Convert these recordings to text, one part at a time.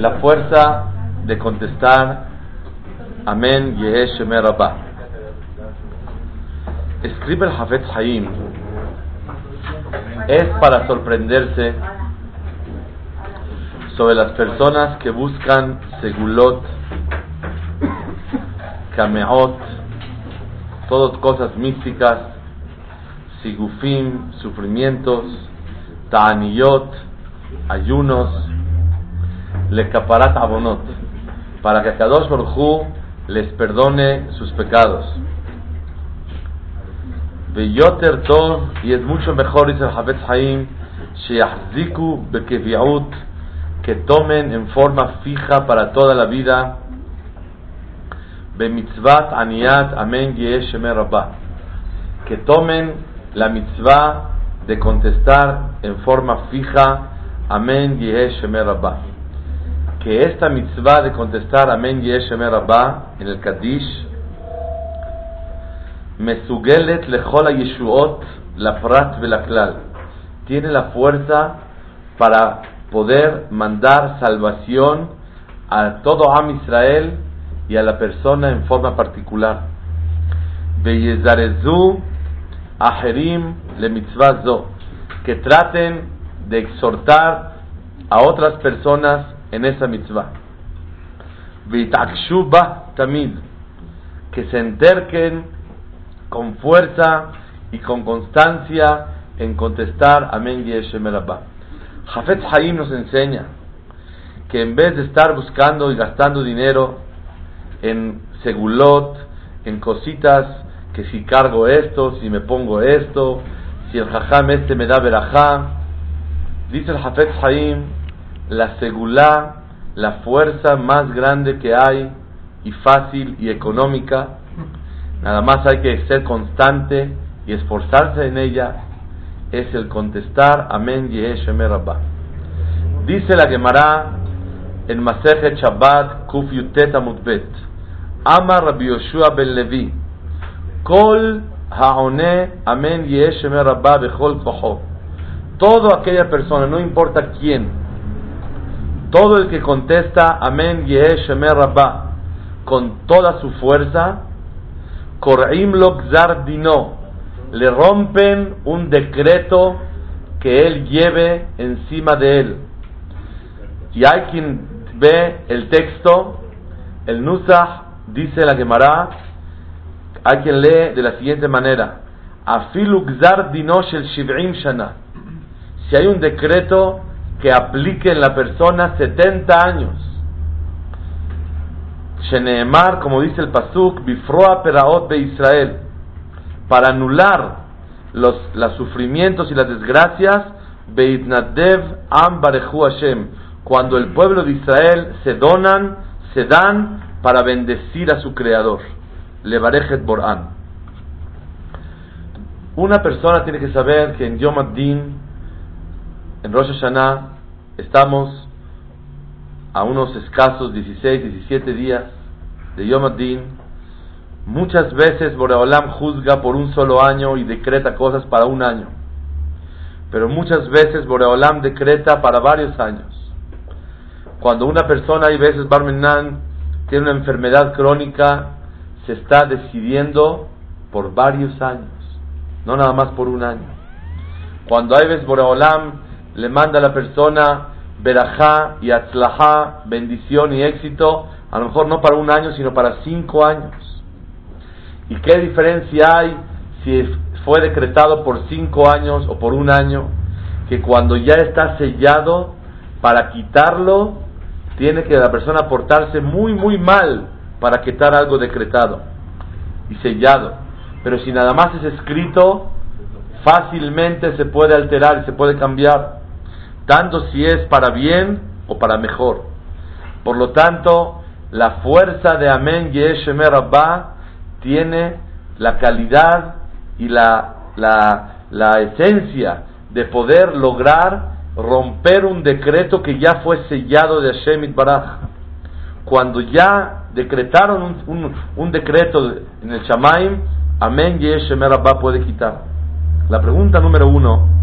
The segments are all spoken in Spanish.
la fuerza de contestar Amén Yehesh Rabba. Escribe el Hafez Haim. Es para sorprenderse sobre las personas que buscan segulot, kameot, todas cosas místicas, sigufim, sufrimientos, ta'aniyot, ayunos, lekaparat abonot, para que Kadosh Baruj les perdone sus pecados. Veyoter Tov, y es mucho mejor, dice el Havetz Haim, Sheyahziku Bekeviut, que tomen en forma fija para toda la vida, Bemitzvat Aniyat Amen Rabba, que tomen la mitzvah de contestar en forma fija, Amén Rabba. Que esta mitzvah de contestar Amén Yesh Rabba en el Kaddish, Mesugelet Lechola Yeshuot, la Prat Velaklal, tiene la fuerza para poder mandar salvación a todo Am Israel y a la persona en forma particular. Veyezarezu Aherim le mitzvah que traten de exhortar a otras personas en esa mitzvah. Vitakshuba tamid, que se enterquen con fuerza y con constancia en contestar Amén Yeshem Jafet Haim nos enseña que en vez de estar buscando y gastando dinero en segulot, en cositas, que si cargo esto, si me pongo esto, si el jajam este me da verajá, dice el Jafet Haim, la segulá, la fuerza más grande que hay y fácil y económica, nada más hay que ser constante y esforzarse en ella es el contestar Amén Yeheshem Rabba. Dice la Gemara en Masejet Shabbat Kuf Yutet Amutbet. Ama Rabbi Yoshua ben Levi. Kol Haone Amén Yeheshem Rabba Bechol Koho. Todo aquella persona, no importa quién, todo el que contesta Amén Yeheshem Rabba con toda su fuerza, Kor'im lo Dino le rompen un decreto que él lleve encima de él. Y hay quien ve el texto, el Nusach dice la Gemara, hay quien lee de la siguiente manera: Afilu gzar el shiv'im shana. Si hay un decreto que aplique en la persona 70 años. Sheneemar, como dice el Pasuk, Bifroa Peraot de Israel para anular los, los sufrimientos y las desgracias, Beitnadev Am Hashem, cuando el pueblo de Israel se donan, se dan para bendecir a su creador. Levarejet Boran. Una persona tiene que saber que en Yom Ad-Din, en Rosh Hashanah, estamos a unos escasos 16, 17 días de Yom Ad-Din, Muchas veces Boreolam juzga por un solo año y decreta cosas para un año. Pero muchas veces Boreolam decreta para varios años. Cuando una persona, hay veces Barmenan, tiene una enfermedad crónica, se está decidiendo por varios años, no nada más por un año. Cuando hay veces Boreolam le manda a la persona verajá y atzlajá, bendición y éxito, a lo mejor no para un año, sino para cinco años. ¿Y qué diferencia hay si fue decretado por cinco años o por un año? Que cuando ya está sellado, para quitarlo, tiene que la persona portarse muy, muy mal para quitar algo decretado y sellado. Pero si nada más es escrito, fácilmente se puede alterar y se puede cambiar, tanto si es para bien o para mejor. Por lo tanto, la fuerza de Amén Yeshem Rabbah tiene la calidad y la, la, esencia de poder lograr romper un decreto que ya fue sellado de Hashem Baraj. Cuando ya decretaron un, un, decreto en el Shamaim, Amén Yeshem Rabba puede quitar. La pregunta número uno,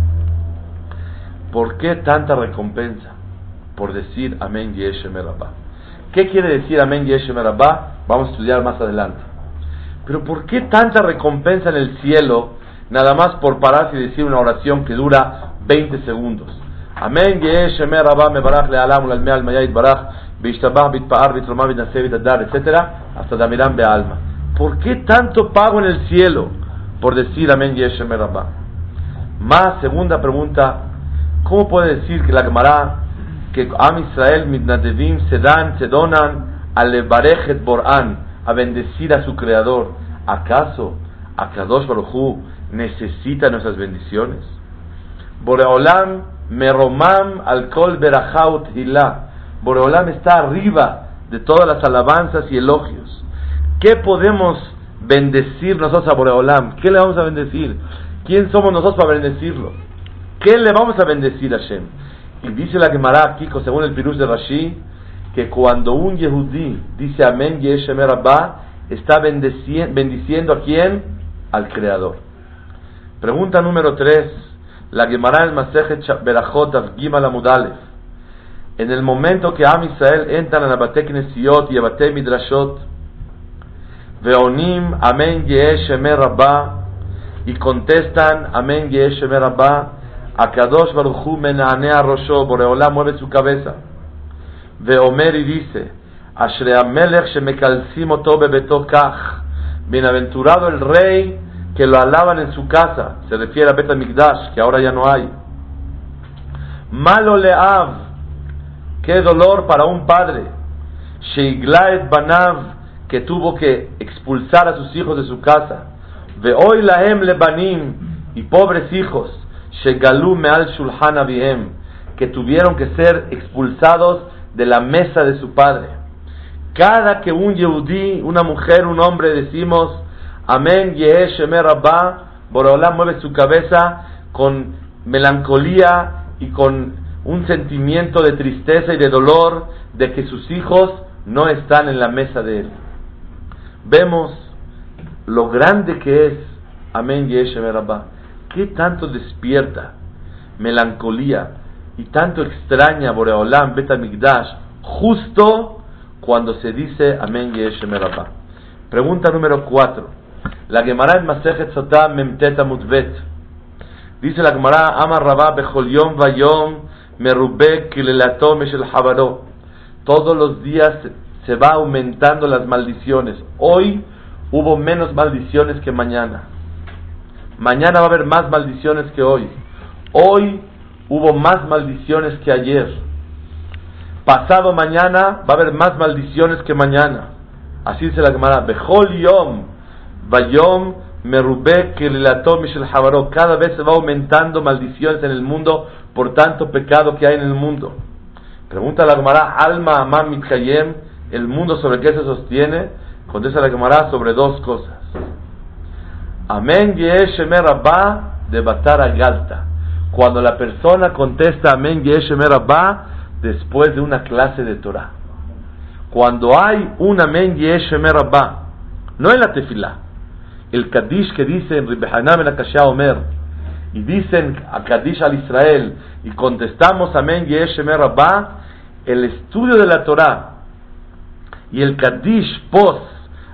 ¿por qué tanta recompensa? por decir Amén Yeshem Rabba. ¿Qué quiere decir Amén Yeshem Rabba? Vamos a estudiar más adelante. Pero ¿por qué tanta recompensa en el cielo nada más por pararse y decir una oración que dura 20 segundos? Amén Yeshem Rabba me baraj le alam al meal mayait baraj bishtabah bitpaar bitromah bitnaseh bitadar etcétera hasta damirán be alma. ¿Por qué tanto pago en el cielo por decir Amén Yeshem Rabba? Más segunda pregunta, ¿cómo puede decir que la Gemara que Am Israel mitnadevim se dan, se donan al Barechet Borán a bendecir a su creador? ¿Acaso Akadosh Baruj necesita nuestras bendiciones? Boreolam meromam al kol berachaut hilá. Boreolam está arriba de todas las alabanzas y elogios. ¿Qué podemos bendecir nosotros a Boreolam? ¿Qué le vamos a bendecir? ¿Quién somos nosotros para bendecirlo? ¿Qué le vamos a bendecir a Hashem? Y dice la Gemara aquí, según el Pirus de Rashi, que cuando un Yehudí dice Amén Yeshem Rabba, está bendiciendo a quién? Al Creador. Pregunta número 3. La Gemara el Masejet Berachot Gimal Amudalef. En el momento que Am Israel entran a la Bate Knesiot y a Bate Midrashot, Veonim Amén Yeshem Rabba, y contestan Amén Yeshem Rabba, Akadosh Baruchu Menanea Rosho, Boreolam mueve su cabeza. Veomer y dice, Ashre Amelech Shemekalsim Oto Bebeto Kach, bienaventurado el rey que lo alaban en su casa, se refiere a Bet Migdash, que ahora ya no hay. Malo Leav, qué dolor para un padre. Sheiglaet Banav, que tuvo que expulsar a sus hijos de su casa. Veoy Lahem Lebanim, y pobres hijos. Shegalu Meal Shulhan Abihem, que tuvieron que ser expulsados de la mesa de su padre. Cada que un Yehudí, una mujer, un hombre decimos Amén, Yehe Shemer Rabba, Boreolam mueve su cabeza con melancolía y con un sentimiento de tristeza y de dolor de que sus hijos no están en la mesa de él. Vemos lo grande que es Amén, Yehe Shemer. ¿Qué tanto despierta melancolía y tanto extraña Boreolam Betamigdash justo cuando se dice Amén Yeshem Rabba? Pregunta número 4. La Gemara en Masejet Sotah Memteta Mutbet. Dice la Gemara Amar Rabba Bechol Yom Vayom Merubek Kilelato Meshel Habaro. Todos los días se va aumentando las maldiciones. Hoy hubo menos maldiciones que mañana. Mañana va a haber más maldiciones que hoy. Hoy hubo más maldiciones que ayer. Pasado mañana va a haber más maldiciones que mañana. Así dice la Gemara. Bechol yom, vayom merubek mishel havaro. Cada vez se va aumentando maldiciones en el mundo por tanto pecado que hay en el mundo. Pregunta la Gemara, alma amam mitkayem, el mundo sobre qué se sostiene. Contesta la Gemara sobre dos cosas. Amén de Batara Galta. Cuando la persona contesta Amén después de una clase de Torah. Cuando hay un Amén no en la tefilá, el Kadish que dice en Ribehanam en Akashá Omer, y dicen a Kadish al Israel, y contestamos Amén Yeshemer el estudio de la Torah y el Kadish pos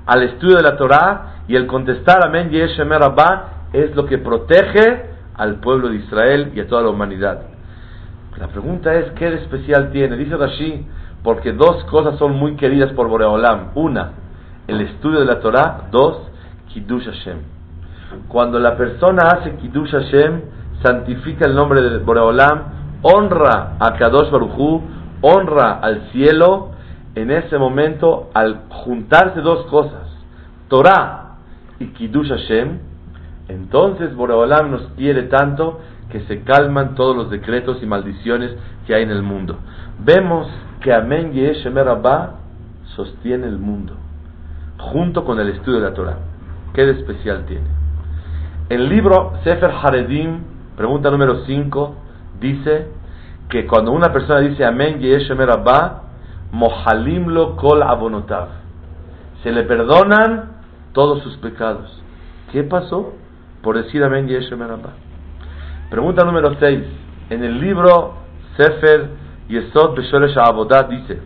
al estudio de la Torah y el contestar Amén Yeshem Rabba es lo que protege al pueblo de Israel y a toda la humanidad. La pregunta es, ¿qué especial tiene? Dice Rashi, porque dos cosas son muy queridas por Boreolam. Una, el estudio de la Torah. Dos, Kiddush Hashem. Cuando la persona hace Kiddush Hashem, santifica el nombre de Boreolam, honra a Kadosh Baruchu, honra al cielo, en ese momento, al juntarse dos cosas, Torah y Kiddush Hashem, entonces Boreolam nos quiere tanto que se calman todos los decretos y maldiciones que hay en el mundo. Vemos que Amén Yeshem Rabba sostiene el mundo, junto con el estudio de la Torah. ¿Qué de especial tiene? El libro Sefer Haredim, pregunta número 5, dice que cuando una persona dice Amén Yeshem Rabba, Mohalim lo kol abonotav. Se le perdonan todos sus pecados. ¿Qué pasó? Por decir Amén Yeshem Pregunta número 6. En el libro Sefer Yesod Beshoresh Abodat dice,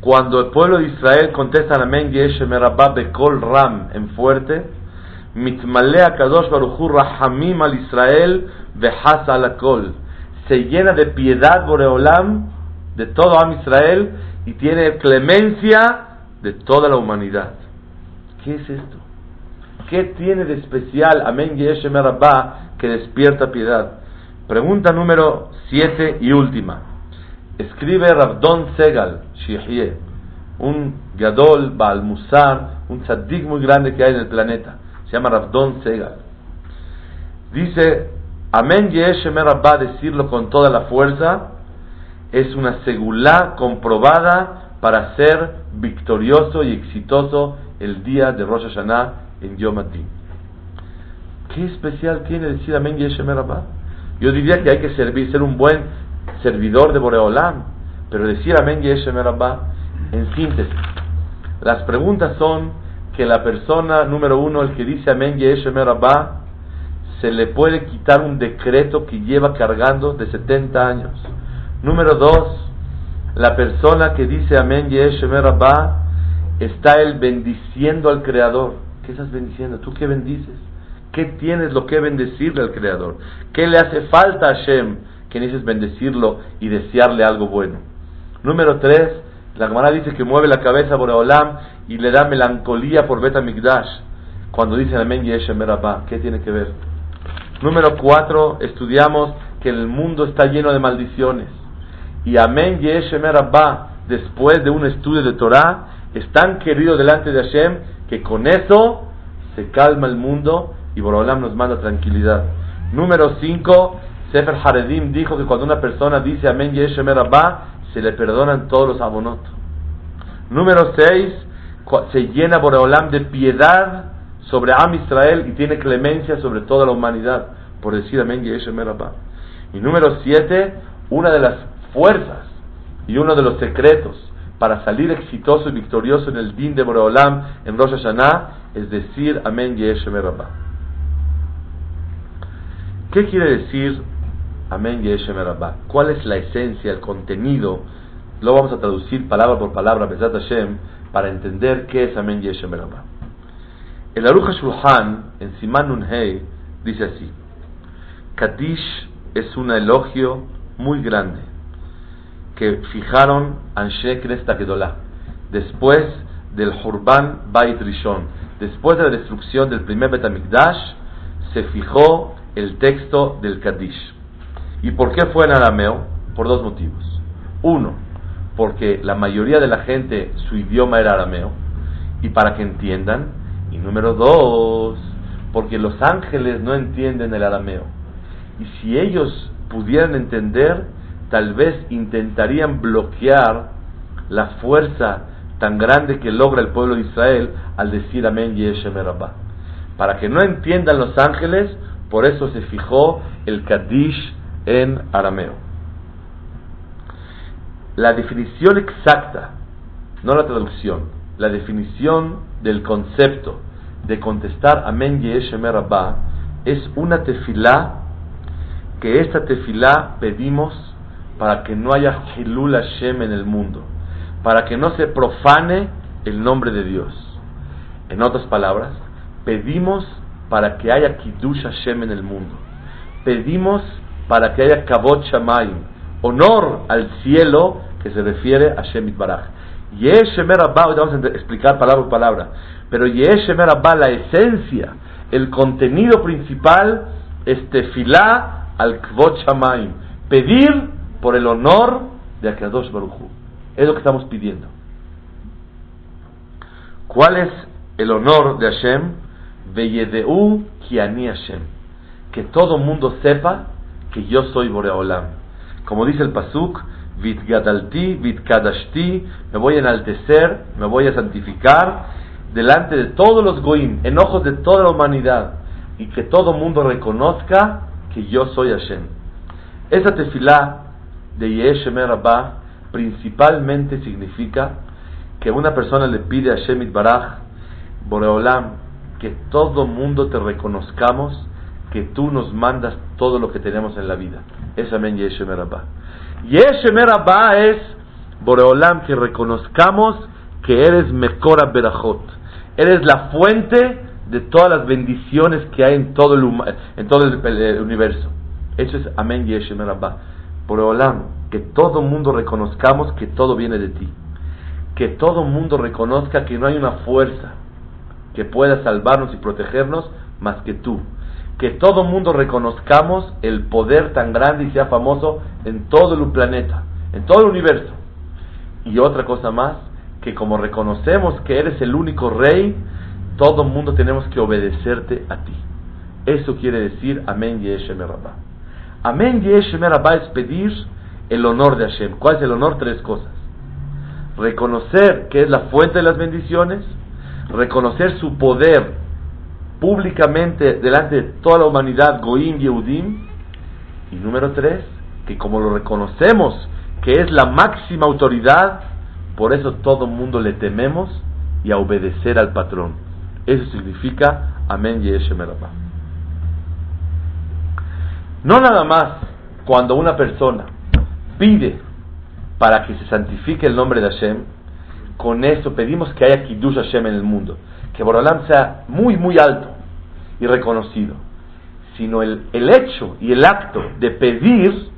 cuando el pueblo de Israel contesta Amén Yeshem Bekol Ram en fuerte, Mitmalea Kadosh Baruchu Rahamim al Israel Behas al. Se llena de piedad Boreolam de todo Am Israel y tiene clemencia de toda la humanidad. ¿Qué es esto? ¿Qué tiene de especial Amén Yeshem que despierta piedad? Pregunta número 7 y última. Escribe Rabdon Segal, Shihye, un Gadol, Baal un tzaddik muy grande que hay en el planeta. Se llama Rabdon Segal. Dice, Amén Yeshemer Rabba, decirlo con toda la fuerza, es una segulá comprobada para ser victorioso y exitoso el día de Rosh Hashanah en Yom ¿Qué especial tiene decir Amén Rabba? Yo diría que hay que servir, ser un buen servidor de Boreolam. Pero decir Amén Yeshem en síntesis. Las preguntas son que la persona número uno, el que dice Amén Yeshem se le puede quitar un decreto que lleva cargando de 70 años. Número dos, la persona que dice Amén Yeshem está él bendiciendo al Creador. ¿Qué estás bendiciendo? ¿Tú qué bendices? ¿Qué tienes lo que bendecirle al Creador? ¿Qué le hace falta a Hashem? que necesitas bendecirlo y desearle algo bueno. Número tres, la Gemara dice que mueve la cabeza por Olam y le da melancolía por Bet Migdash. Cuando dice Amén Yeshem ¿qué tiene que ver? Número cuatro, estudiamos que el mundo está lleno de maldiciones. Y Amén Yeshem después de un estudio de Torah, es tan querido delante de Hashem que con eso se calma el mundo y Borolam nos manda tranquilidad. Número cinco, Sefer Haredim dijo que cuando una persona dice Amén Yeshem Rabba, se le perdonan todos los abonot. Número 6, se llena Boreolam de piedad sobre Am Israel y tiene clemencia sobre toda la humanidad, por decir Amén Yeshem Rabba. Y número 7, una de las fuerzas y uno de los secretos para salir exitoso y victorioso en el din de Boreolam en Rosh Hashanah es decir Amén Yeshem Rabba. ¿Qué quiere decir Amén Yeshem Rabba. ¿Cuál es la esencia, el contenido? Lo vamos a traducir palabra por palabra, Besat Hashem, para entender qué es Amén Yeshem Rabba. El Aruch Shulchan, en Siman Nun dice así: Kadish es un elogio muy grande que fijaron Anshe Knesta Gedolah después del Hurban Bait Rishon, después de la destrucción del primer Betamikdash, se fijó el texto del Kadish. ¿Y por qué fue en arameo? Por dos motivos. Uno, porque la mayoría de la gente su idioma era arameo y para que entiendan. Y número dos, porque los ángeles no entienden el arameo. Y si ellos pudieran entender, tal vez intentarían bloquear la fuerza tan grande que logra el pueblo de Israel al decir Amén Yeshem Para que no entiendan los ángeles, por eso se fijó el Kadish en arameo. La definición exacta, no la traducción, la definición del concepto de contestar Amén Yeshem Rabba es una tefilá que esta tefilá pedimos para que no haya Hilul Hashem en el mundo, para que no se profane el nombre de Dios. En otras palabras, pedimos para que haya Kiddush Hashem en el mundo. Pedimos para que haya Kabot Shamayim, honor al cielo que se refiere a Shemit Baraj. Yeshemer Abba, hoy vamos a explicar palabra por palabra, pero Yeshemer Abba, la esencia, el contenido principal es tefilá al Kvot Shamayim, pedir por el honor de Akadosh Baruchu. Es lo que estamos pidiendo. ¿Cuál es el honor de Hashem? Veyedeu Kiani Hashem. Que todo mundo sepa que yo soy Boreolam. Como dice el Pasuk, Vitgadalti, Vitkadashti, me voy a enaltecer, me voy a santificar delante de todos los goim, en ojos de toda la humanidad, y que todo mundo reconozca que yo soy Hashem. Esa tefilá de Yeshem Rabba principalmente significa que una persona le pide a Hashem Baraj, Boreolam, que todo mundo te reconozcamos que tú nos mandas todo lo que tenemos en la vida. Es Amén Yeshem Rabba. Yeshemer Abba es Boreolam que reconozcamos que eres Mekora Berajot. Eres la fuente de todas las bendiciones que hay en todo el, el, universo. Eso es Amén Yeshemer Abba. Boreolam, que todo mundo reconozcamos que todo viene de ti. Que todo mundo reconozca que no hay una fuerza que pueda salvarnos y protegernos más que tú. Que todo mundo reconozcamos el poder tan grande y sea famoso en todo el planeta, en todo el universo. Y otra cosa más, que como reconocemos que eres el único rey, todo mundo tenemos que obedecerte a ti. Eso quiere decir Amén Yeshem Rabba. Amén Yeshem Rabba es pedir el honor de Hashem. ¿Cuál es el honor? Tres cosas. Reconocer que es la fuente de las bendiciones, reconocer su poder públicamente delante de toda la humanidad, Goim Yehudim, y número tres, que como lo reconocemos que es la máxima autoridad, por eso todo mundo le tememos y a obedecer al patrón. Eso significa Amén Yeshem No nada más cuando una persona pide para que se santifique el nombre de Hashem, con eso pedimos que haya Kiddush Hashem en el mundo, que Borolam sea muy, muy alto y reconocido, sino el, el hecho y el acto de pedir,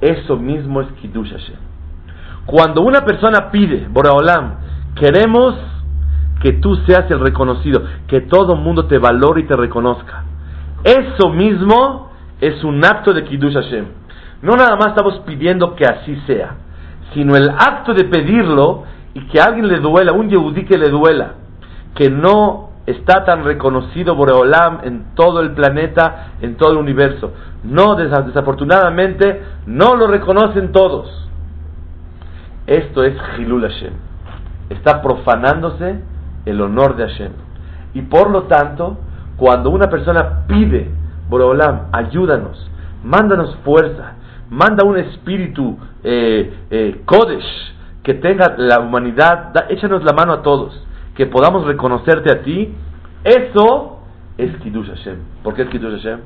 eso mismo es Kiddush Hashem. Cuando una persona pide, Boraholam, queremos que tú seas el reconocido, que todo mundo te valore y te reconozca. Eso mismo es un acto de Kiddush Hashem. No nada más estamos pidiendo que así sea, sino el acto de pedirlo y que a alguien le duela, un yehudí que le duela, que no está tan reconocido Boreolam en todo el planeta, en todo el universo. No, desafortunadamente, no lo reconocen todos. Esto es Hilul Hashem. Está profanándose el honor de Hashem. Y por lo tanto, cuando una persona pide, Boreolam, ayúdanos, mándanos fuerza, manda un espíritu eh, eh, Kodesh, que tenga la humanidad, échanos la mano a todos, que podamos reconocerte a ti, eso es Kiddush Hashem. ¿Por qué es Kiddush Hashem?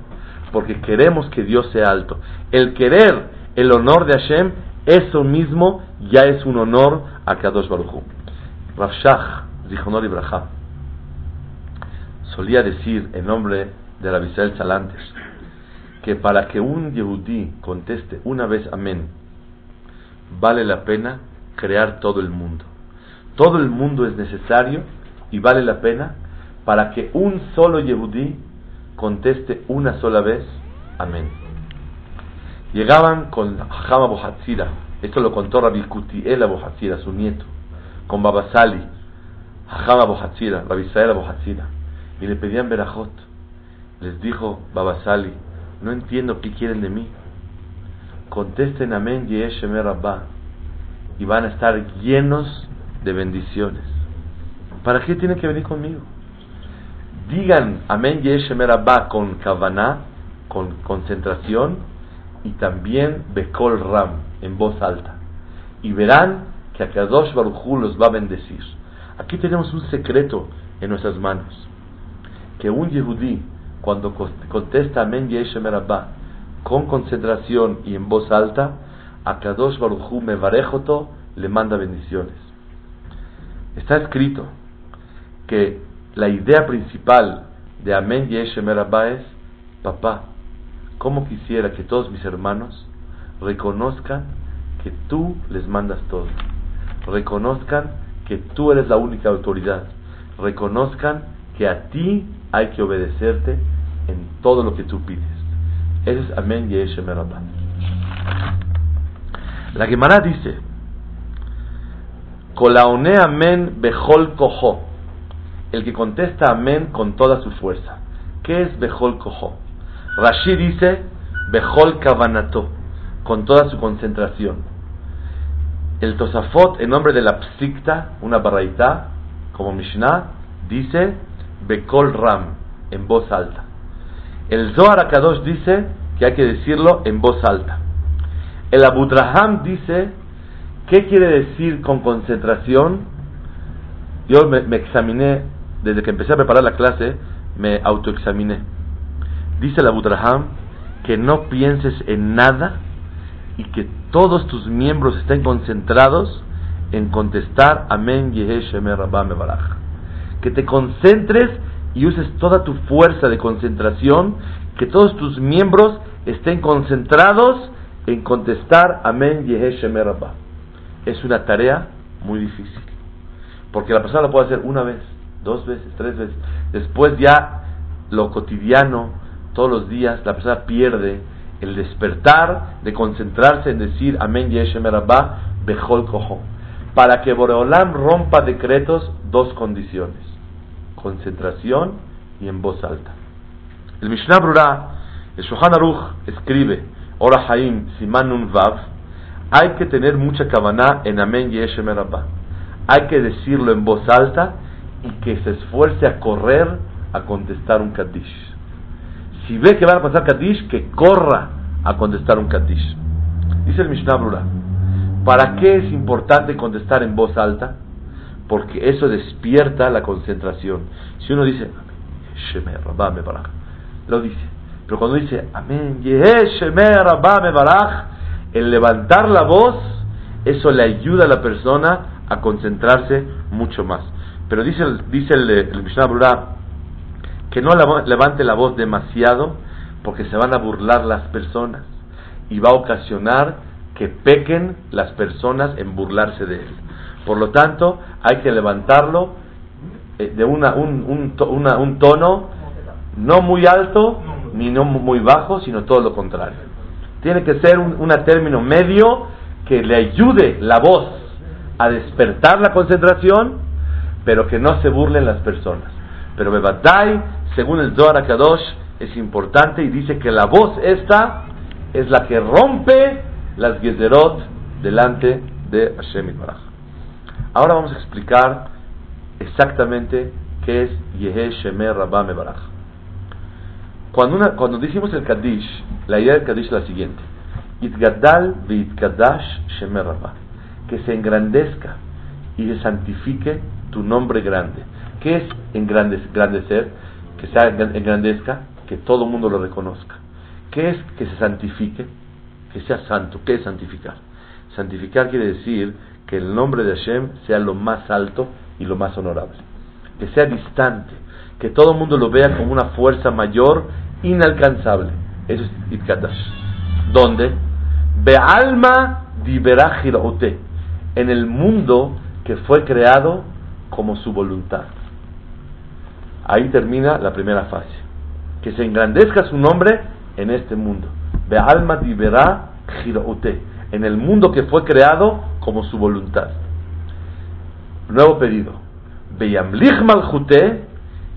Porque queremos que Dios sea alto. El querer el honor de Hashem, eso mismo ya es un honor a Kadosh Baruch Hu. Rashach, Zichonor Ibrahim, solía decir en nombre de la Bisrael Salantes que para que un Yehudí conteste una vez amén, vale la pena crear todo el mundo. Todo el mundo es necesario y vale la pena para que un solo Yehudí conteste una sola vez amén. Llegaban con Hama Bohatzira, esto lo contó Rabbi Kutiel Bohatzira, su nieto, con Babasali, Hama Bohatzira, Rabbi Israel Bohatzira, y le pedían Berajot. Les dijo Babasali, no entiendo qué quieren de mí. Contesten amén, Yeshemer Rabba y van a estar llenos de bendiciones. ¿Para qué tienen que venir conmigo? Digan Amén Yeshemer Abba con Kavaná, con concentración y también Bekol Ram en voz alta. Y verán que Akadosh Baruchu los va a bendecir. Aquí tenemos un secreto en nuestras manos. Que un Yehudí, cuando contesta Amén Yeshemer Abba con concentración y en voz alta, a Kadosh Baruchu Mevarejoto le manda bendiciones. Está escrito que la idea principal de Amén Yeshemer Abba es, papá, como quisiera que todos mis hermanos reconozcan que tú les mandas todo, reconozcan que tú eres la única autoridad, reconozcan que a ti hay que obedecerte en todo lo que tú pides. Eso es Amén Yeshemer Abba. La Gemara dice, Kolaone amén bejol cojo. El que contesta amén con toda su fuerza. ¿Qué es bejol cojo? Rashi dice bejol kavanato, con toda su concentración. El Tosafot, en nombre de la Psikta, una barraita, como Mishnah, dice bekol ram, en voz alta. El Zohar Akadosh dice que hay que decirlo en voz alta. El Abudraham dice, ¿qué quiere decir con concentración? Yo me, examiné, desde que empecé a preparar la clase, me autoexaminé. Dice el Abudraham que no pienses en nada y que todos tus miembros estén concentrados en contestar Amén Yehe Shemer Rabba Mebarach. Que te concentres y uses toda tu fuerza de concentración, que todos tus miembros estén concentrados en contestar Amén Yehe Shemer Rabba. Es una tarea muy difícil, porque la persona lo puede hacer una vez, dos veces, tres veces. Después ya lo cotidiano, todos los días, la persona pierde el despertar de concentrarse en decir Amén Yeshem Rabba Bejol Koho. Para que Boreolam rompa decretos, dos condiciones: concentración y en voz alta. El Mishnah Brura, el Shohan Aruch, escribe, Ora Haim Simanun Vav, hay que tener mucha cabana en Amén Yeshem Rabba. Hay que decirlo en voz alta y que se esfuerce a correr a contestar un Kaddish. Si ve que va a pasar Kaddish, que corra a contestar un Kaddish. Dice el Mishnah Brura, ¿para qué es importante contestar en voz alta? Porque eso despierta la concentración. Si uno dice, lo dice. Pero cuando dice, Amén, el levantar la voz, eso le ayuda a la persona a concentrarse mucho más. Pero dice, dice el, el Mishnah que no levante la voz demasiado porque se van a burlar las personas y va a ocasionar que pequen las personas en burlarse de él. Por lo tanto, hay que levantarlo eh, de una, un, tono no muy alto ni no muy bajo, sino todo lo contrario. Tiene que ser un, término medio que le ayude la voz a despertar la concentración, pero que no se burlen las personas. Pero Bebadai según el Zohar Kadosh, es importante y dice que la voz esta es la que rompe las Gezerot delante de Hashem Baraj. Ahora vamos a explicar exactamente qué es Yehe Shemer Rabba Baraj. Cuando, una, cuando decimos el Kaddish, la idea del Kaddish es la siguiente: Itgadal Kadash Shemer Rabba. Que se engrandezca y se santifique tu nombre grande. ¿Qué es engrandecer? que se engrandezca, que todo el mundo lo reconozca. ¿Qué es que se santifique? Que sea santo. ¿Qué es santificar? Santificar quiere decir que el nombre de Hashem sea lo más alto y lo más honorable. Que sea distante. Que todo el mundo lo vea como una fuerza mayor, inalcanzable. Eso es Itkadash. ¿Dónde? Be'alma ote En el mundo que fue creado como su voluntad. Ahí termina la primera fase. Que se engrandezca su nombre en este mundo. Ve alma diverá giroute. En el mundo que fue creado como su voluntad. Nuevo pedido. Beyamlich malchute.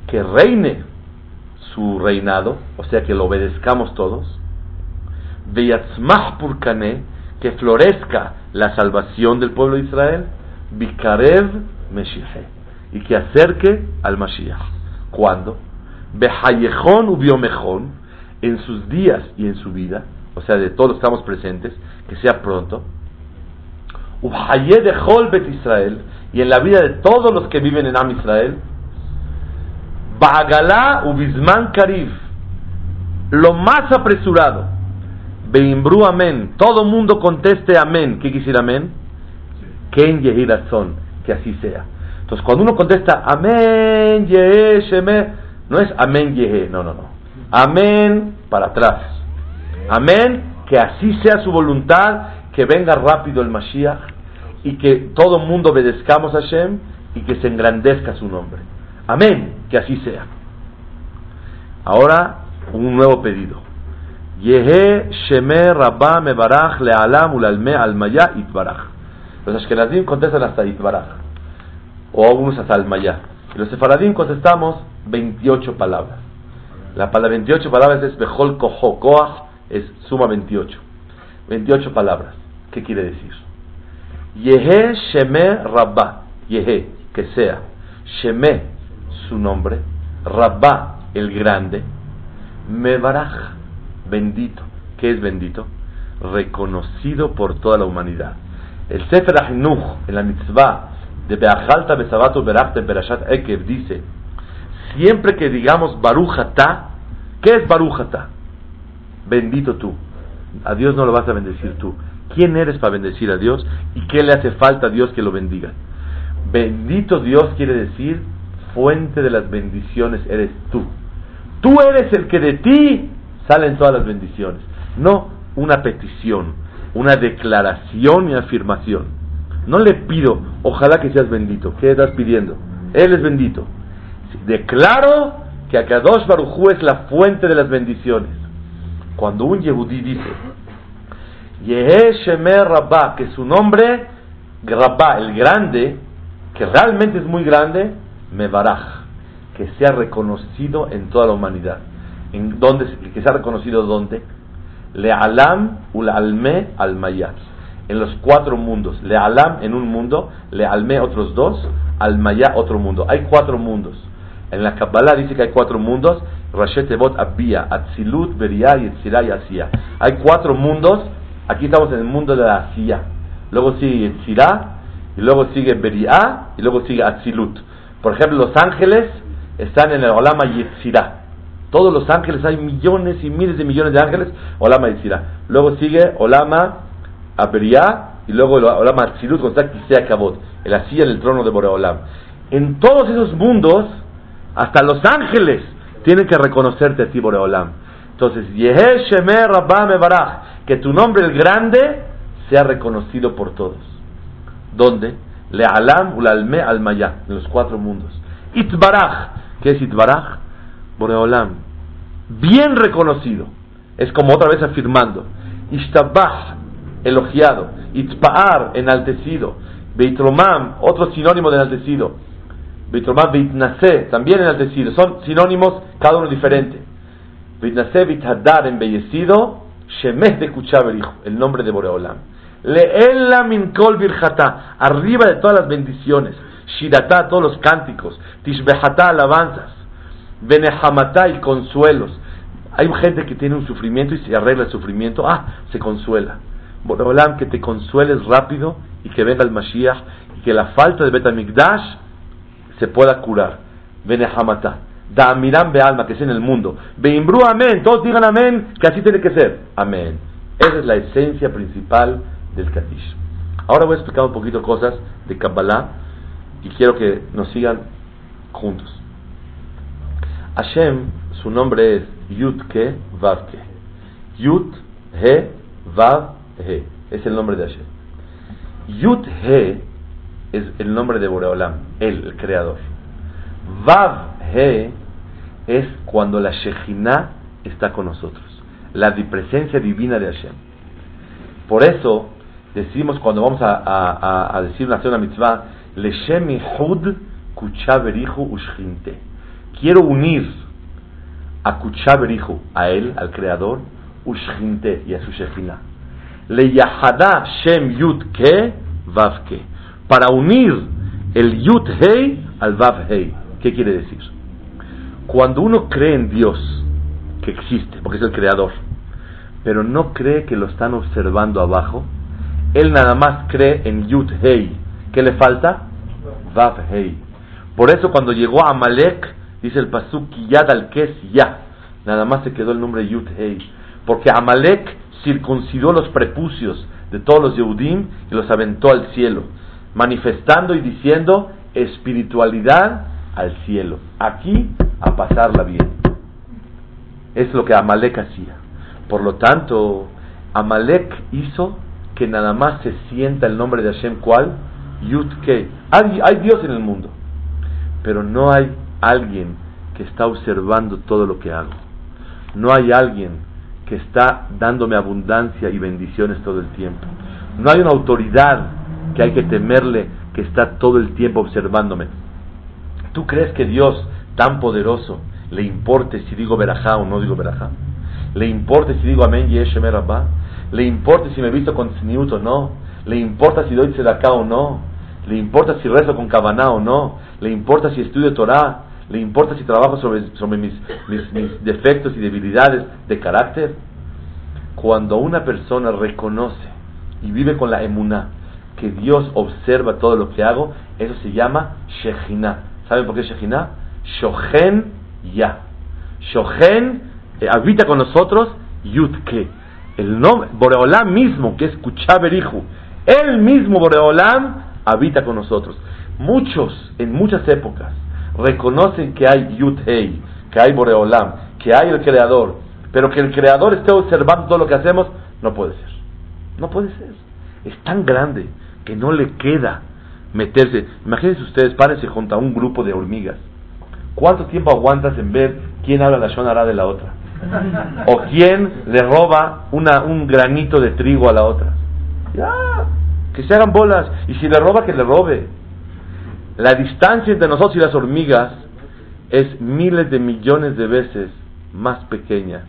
Que reine su reinado. O sea que lo obedezcamos todos. Beyatzmach purkane. Que florezca la salvación del pueblo de Israel. Bikarev meshihe. Y que acerque al Mashiach. ¿Cuándo? Behayejón ubiomejón, en sus días y en su vida, o sea, de todos estamos presentes, que sea pronto. Ubaye de Bet Israel, y en la vida de todos los que viven en Am Israel. Bagalá ubizman kariv, lo más apresurado. Beimbru amén, todo mundo conteste amén. ¿Qué quisiera amén? Ken Yehirazón, que así sea. Entonces, cuando uno contesta Amén, Yehe, Sheme, no es Amén, Yehe, no, no, no. Amén para atrás. Amén, que así sea su voluntad, que venga rápido el Mashiach y que todo el mundo obedezcamos a Hashem y que se engrandezca su nombre. Amén, que así sea. Ahora, un nuevo pedido. Yehe Sheme Rabba Mebarach Lealam Ulalme Almaya Itbarach. Los Ashkenazim contestan hasta Itbarach o algunos hasta el mayá. Y los sefaradín contestamos 28 palabras. La palabra 28 palabras es Bejol Koho, Koach es suma 28. 28 palabras. ¿Qué quiere decir? Yehe Sheme Rabba, Yehe, que sea. Sheme, su nombre. Rabba, el grande. Mebaraj, bendito. ¿Qué es bendito? Reconocido por toda la humanidad. El Sefer Ahinuch, en la mitzvah de Beajalta Besabato Berachta Berashat Ekev dice, siempre que digamos Barujata, ¿qué es Barujata? Bendito tú. A Dios no lo vas a bendecir tú. Quién eres para bendecir a Dios y qué le hace falta a Dios que lo bendiga. Bendito Dios quiere decir fuente de las bendiciones eres tú. Tú eres el que de ti salen todas las bendiciones, no una petición, una declaración y afirmación. No le pido, ojalá que seas bendito. ¿Qué estás pidiendo? Él es bendito. Declaro que Akadosh Barujú es la fuente de las bendiciones. Cuando un Yehudí dice, Yehe Shemer Rabba, que su nombre, Rabba, el grande, que realmente es muy grande, Mebaraj, que sea reconocido en toda la humanidad. ¿En dónde, que sea reconocido dónde? Le'alam ul-alme al-mayat. En los cuatro mundos. Le'alam en un mundo, le'alme otros dos, al-mayat otro mundo. Hay cuatro mundos. En la Kabbalah dice que hay cuatro mundos. Rashetebot Abia, Atzilut, Beria, Yetzirah y Asiya. Hay cuatro mundos. Aquí estamos en el mundo de la Asiya. Luego sigue Yetzirah, y luego sigue Beria, y luego sigue Atzilut. Por ejemplo, los ángeles están en el Olama Yetzirah. Todos los ángeles, hay millones y miles de millones de ángeles, Olama Yetzirah. Luego sigue Olama Beria, y luego Olama Atzilut, con Kisea Kabot, el Asiya en el trono de Boreolam. En todos esos mundos, hasta los ángeles tienen que reconocerte a ti, Boreolam. Entonces, Yehe Shemer Rabba Baraj, que tu nombre, el grande, sea reconocido por todos. ¿Dónde? Le'alam ulalme al maya, en los cuatro mundos. Itbaraj, ¿qué es Itbaraj? Boreolam, bien reconocido. Es como otra vez afirmando. Ishtabah, elogiado. Itpaar, enaltecido. Beitromam, otro sinónimo de enaltecido. Beitromam Beitnase, también enaltecido. Son sinónimos, cada uno diferente. Beithadar, embellecido. Shemeh de el nombre de Boreolam. Leela min kol birjata, arriba de todas las bendiciones. Shirata, todos los cánticos. Tishbehata, alabanzas. Benehamata y consuelos. Hay gente que tiene un sufrimiento y se arregla el sufrimiento. Ah, se consuela. Boreolam, que te consueles rápido y que venga el Mashiach y que la falta de Betamigdash se pueda curar. Benehamata. Damiram be alma, que es en el mundo. Beimbru amén. Todos digan amén, que así tiene que ser. Amén. Esa es la esencia principal del Katish. Ahora voy a explicar un poquito cosas de Kabbalah y quiero que nos sigan juntos. Hashem, su nombre es Yudke Vavke. Yud He Vav He. Es el nombre de Hashem. Yud He es el nombre de Boreolam, el creador. Vav He es cuando la Shejinah está con nosotros, la presencia divina de Hashem. Por eso decimos cuando vamos a, a, a decir una, una mitzvah, Leshem Hud Ushchinte. Quiero unir a Kuchaberihu, a él, al creador, Ushchinte y a su Shejinah. Le Yahada Shem Yud Ke Vav Ke. Para unir el Yud Hei al Vav Hei. ¿Qué quiere decir? Cuando uno cree en Dios, que existe, porque es el creador, pero no cree que lo están observando abajo, él nada más cree en Yud Hei. ¿Qué le falta? Vav Hei. Por eso cuando llegó a Amalek, dice el pasuk Yad al Kes Ya, nada más se quedó el nombre Yud Hei. Porque Amalek circuncidó los prepucios de todos los Yehudim y los aventó al cielo, manifestando y diciendo espiritualidad al cielo. Aquí a pasarla bien. Es lo que Amalek hacía. Por lo tanto, Amalek hizo que nada más se sienta el nombre de Hashem, ¿cuál? Yud Kei. Hay, hay Dios en el mundo, pero no hay alguien que está observando todo lo que hago. No hay alguien que está dándome abundancia y bendiciones todo el tiempo. No hay una autoridad que hay que temerle que está todo el tiempo observándome. ¿Tú crees que Dios tan poderoso le importe si digo verajá o no digo verajá? ¿Le importa si digo amén yeshem rabba? ¿Le importa si me visto con tzniut o no? ¿Le importa si doy tzedakah o no? ¿Le importa si rezo con kavaná o no? ¿Le importa si estudio Torah? ¿Le importa si trabajo sobre, sobre mis, mis, defectos y debilidades de carácter? Cuando una persona reconoce y vive con la emuná, que Dios observa todo lo que hago, eso se llama Shejina. ¿Saben por qué Shejina? Shohen Ya. Shohen eh, habita con nosotros Yudke. El nombre, Boreolam mismo, que es Kuchaberihu, él mismo, Boreolam, habita con nosotros. Muchos, en muchas épocas, reconocen que hay Yud Hei, que hay Boreolam, que hay el Creador, pero que el Creador esté observando todo lo que hacemos, no puede ser. No puede ser. Es tan grande que no le queda meterse. Imagínense ustedes, párense junto a un grupo de hormigas. ¿Cuánto tiempo aguantas en ver quién habla la Shonara de la otra? ¿O quién le roba una, un granito de trigo a la otra? Ya, que se hagan bolas. Y si le roba, que le robe. La distancia entre nosotros y las hormigas es miles de millones de veces más pequeña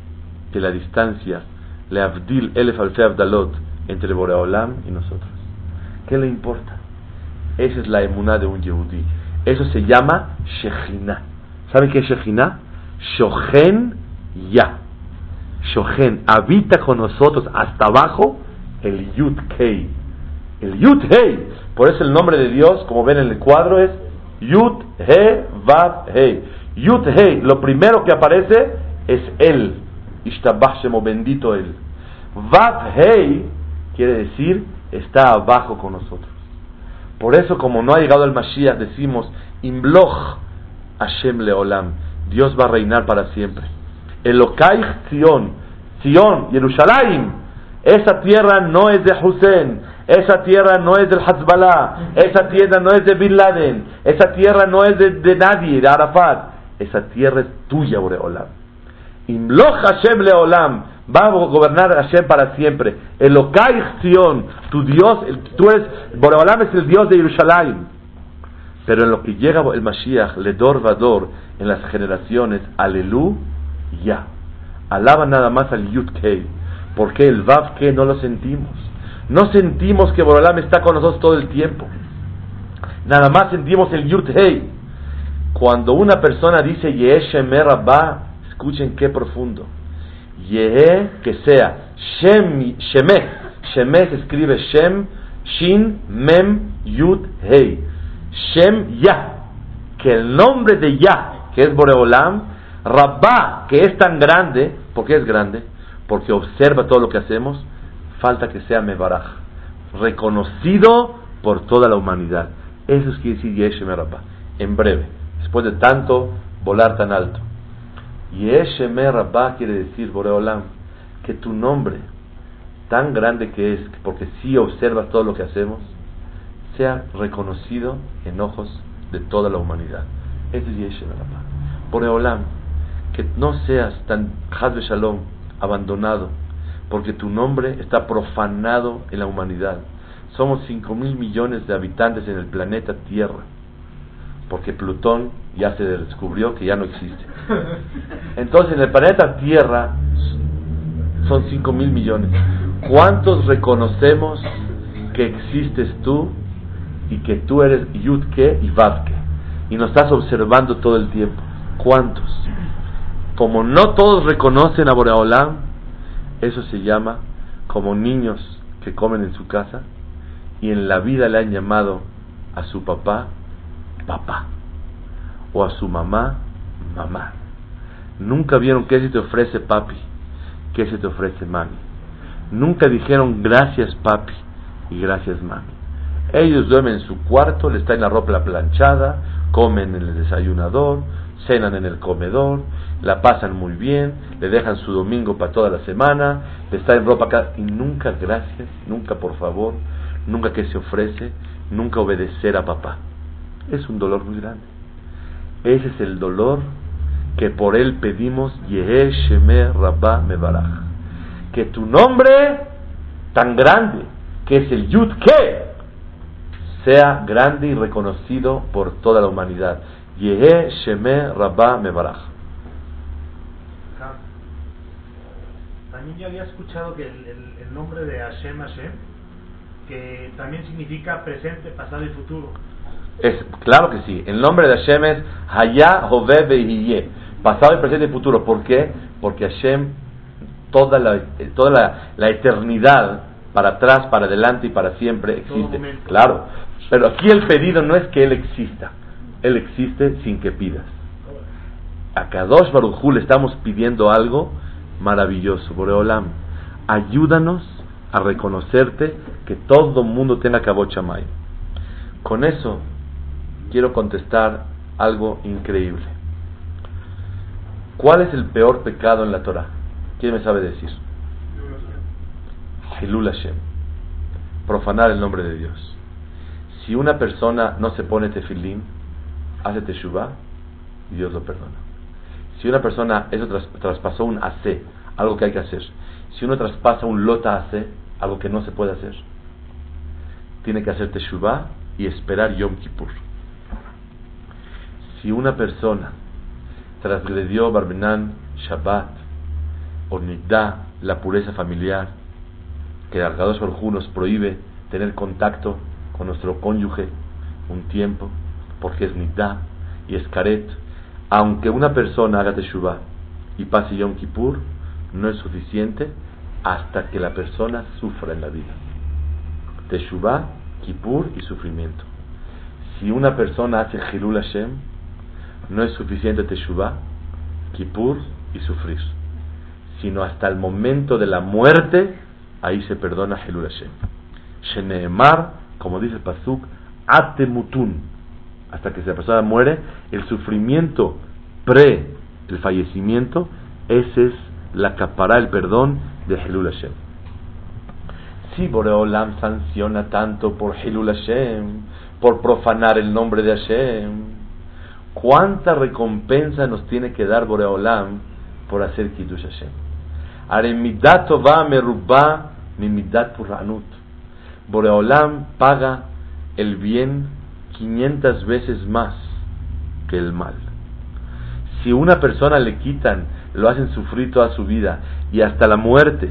que la distancia, le Abdil Elef Abdalot, entre Boreolam y nosotros. ¿Qué le importa? Esa es la emuná de un Yehudí. Eso se llama Shejina. ¿Saben qué es Shejina? Shohen Ya. Shohen habita con nosotros hasta abajo el Yud Kei. El Yud Hei. Por eso el nombre de Dios, como ven en el cuadro, es Yud He Vav Hei. Yud Hei, lo primero que aparece es Él. Ishtabach bendito Él. Vav Hei quiere decir está abajo con nosotros. Por eso, como no ha llegado el Mashiach, decimos Imbloch Hashem Leolam. Dios va a reinar para siempre. Elokai Zion, Zion, Jerusalén. Esa tierra no es de Hussein, esa tierra no es del Hezbollah, esa tierra no es de Bin Laden, esa tierra no es de, nadie, de Arafat. Esa tierra es tuya, Boreolam. Imloch Hashem Leolam, va a gobernar Hashem para siempre. Elokai Zion, tu Dios, tú eres, Boreolam es el Dios de Jerusalén. Pero en lo que llega el Mashiach, Ledor Vador, en las generaciones, ya Alaba nada más al Yud Kei. Porque el Vav que no lo sentimos. No sentimos que Boreolam está con nosotros todo el tiempo. Nada más sentimos el Yud Hei. Cuando una persona dice Yeheshemer Rabba, escuchen qué profundo. Yehe, que sea, Shem, Shemeh. Shemeh se escribe Shem, Shin, Mem, Yud, Hei. Shem, Ya. Que el nombre de Ya, que es Boreolam, Rabba, que es tan grande, porque es grande? Porque observa todo lo que hacemos, falta que sea Mebaraj, reconocido por toda la humanidad. Eso es quiere decir Yeshem Rabba. En breve, después de tanto volar tan alto. Yeshem Rabba quiere decir Boreolam, que tu nombre, tan grande que es, porque si observas todo lo que hacemos, sea reconocido en ojos de toda la humanidad. Ese es Yeshem Rabba. Boreolam, que no seas tan Hazbe Shalom, abandonado, porque tu nombre está profanado en la humanidad. Somos 5 mil millones de habitantes en el planeta Tierra, porque Plutón ya se descubrió que ya no existe. Entonces en el planeta Tierra son 5 mil millones. ¿Cuántos reconocemos que existes tú y que tú eres Yudke y Vavke y nos estás observando todo el tiempo? ¿Cuántos? Como no todos reconocen a Boreolam, eso se llama como niños que comen en su casa y en la vida le han llamado a su papá papá o a su mamá mamá. Nunca vieron qué se te ofrece papi, qué se te ofrece mami. Nunca dijeron gracias papi y gracias mami. Ellos duermen en su cuarto, les traen la ropa planchada, comen en el desayunador, cenan en el comedor, la pasan muy bien, le dejan su domingo para toda la semana, le en ropa acá y nunca gracias, nunca por favor, nunca que se ofrece, nunca obedecer a papá. Es un dolor muy grande. Ese es el dolor que por él pedimos Sheme Rabba Mebarach. Que tu nombre tan grande, que es el Yud Ke, sea grande y reconocido por toda la humanidad. Yehe Sheme Rabba Mebarach. También yo había escuchado que el, nombre de Hashem Hashem, que también significa presente, pasado y futuro. Es, claro que sí. El nombre de Hashem es Haya Hove Behiye. Pasado y presente y futuro. ¿Por qué? Porque Hashem, toda la, toda la, la eternidad, para atrás, para adelante y para siempre existe. Claro. Pero aquí el pedido no es que Él exista. Él existe sin que pidas. A Kadosh Baruj le estamos pidiendo algo maravilloso. Boreolam, ayúdanos a reconocerte que todo el mundo tenga Kabot Shamayim. Con eso quiero contestar algo increíble. ¿Cuál es el peor pecado en la Torah? ¿Quién me sabe decir? Hilul Hashem. Profanar el nombre de Dios. Si una persona no se pone tefilín, hace teshuvah Dios lo perdona. Si una persona, eso traspasó un AC, algo que hay que hacer. Si uno traspasa un lota AC, algo que no se puede hacer, tiene que hacer teshuvah y esperar Yom Kippur. Si una persona transgredió Barbenan Shabbat o Nidá, la pureza familiar, que Argados Barjú nos prohíbe tener contacto con nuestro cónyuge un tiempo, porque es Nidá y es Karet, aunque una persona haga Teshuvah y pase Yom Kippur, no es suficiente hasta que la persona sufra en la vida. Teshuvah, Kippur y sufrimiento. Si una persona hace Hilul Hashem, no es suficiente Teshuvah, Kippur y sufrir, sino hasta el momento de la muerte, ahí se perdona Hilul Hashem. Sheneemar, como dice el Pasuk, Atemutun, hasta que la persona muere, el sufrimiento pre el fallecimiento, ese es la capará, el perdón de Hilul Hashem. Si Boreolam sanciona tanto por Hilul Hashem, por profanar el nombre de Hashem, ¿Cuánta recompensa nos tiene que dar Boreolam por hacer Kiddush Hashem? Aremidat merubá mimidat purranut. Boreolam paga el bien 500 veces más que el mal. Si una persona le quitan, lo hacen sufrir toda su vida y hasta la muerte,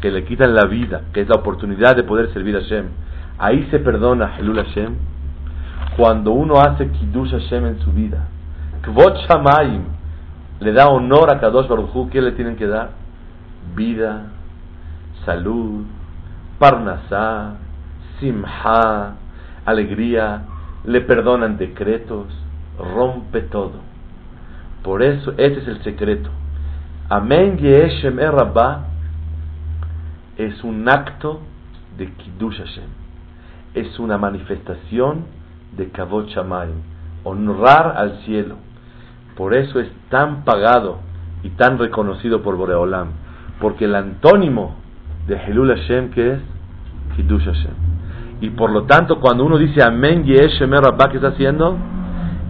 que le quitan la vida, que es la oportunidad de poder servir a Hashem, ahí se perdona Helul Hashem cuando uno hace Kiddush Hashem en su vida, Kvot Shamayim, le da honor a Kadosh Baruch Hu, ¿qué le tienen que dar? Vida, salud, parnasá, simha, alegría, le perdonan decretos, rompe todo. Por eso, ese es el secreto. Amén Yeshem Rabba es un acto de Kiddush Hashem. Es una manifestación de Kavod Shamayim, honrar al cielo. Por eso es tan pagado y tan reconocido por Boreolam, porque el antónimo de Helul Hashem que es Kiddush Hashem. Y por lo tanto, cuando uno dice Amén Yeshem Rabba, ¿qué está haciendo?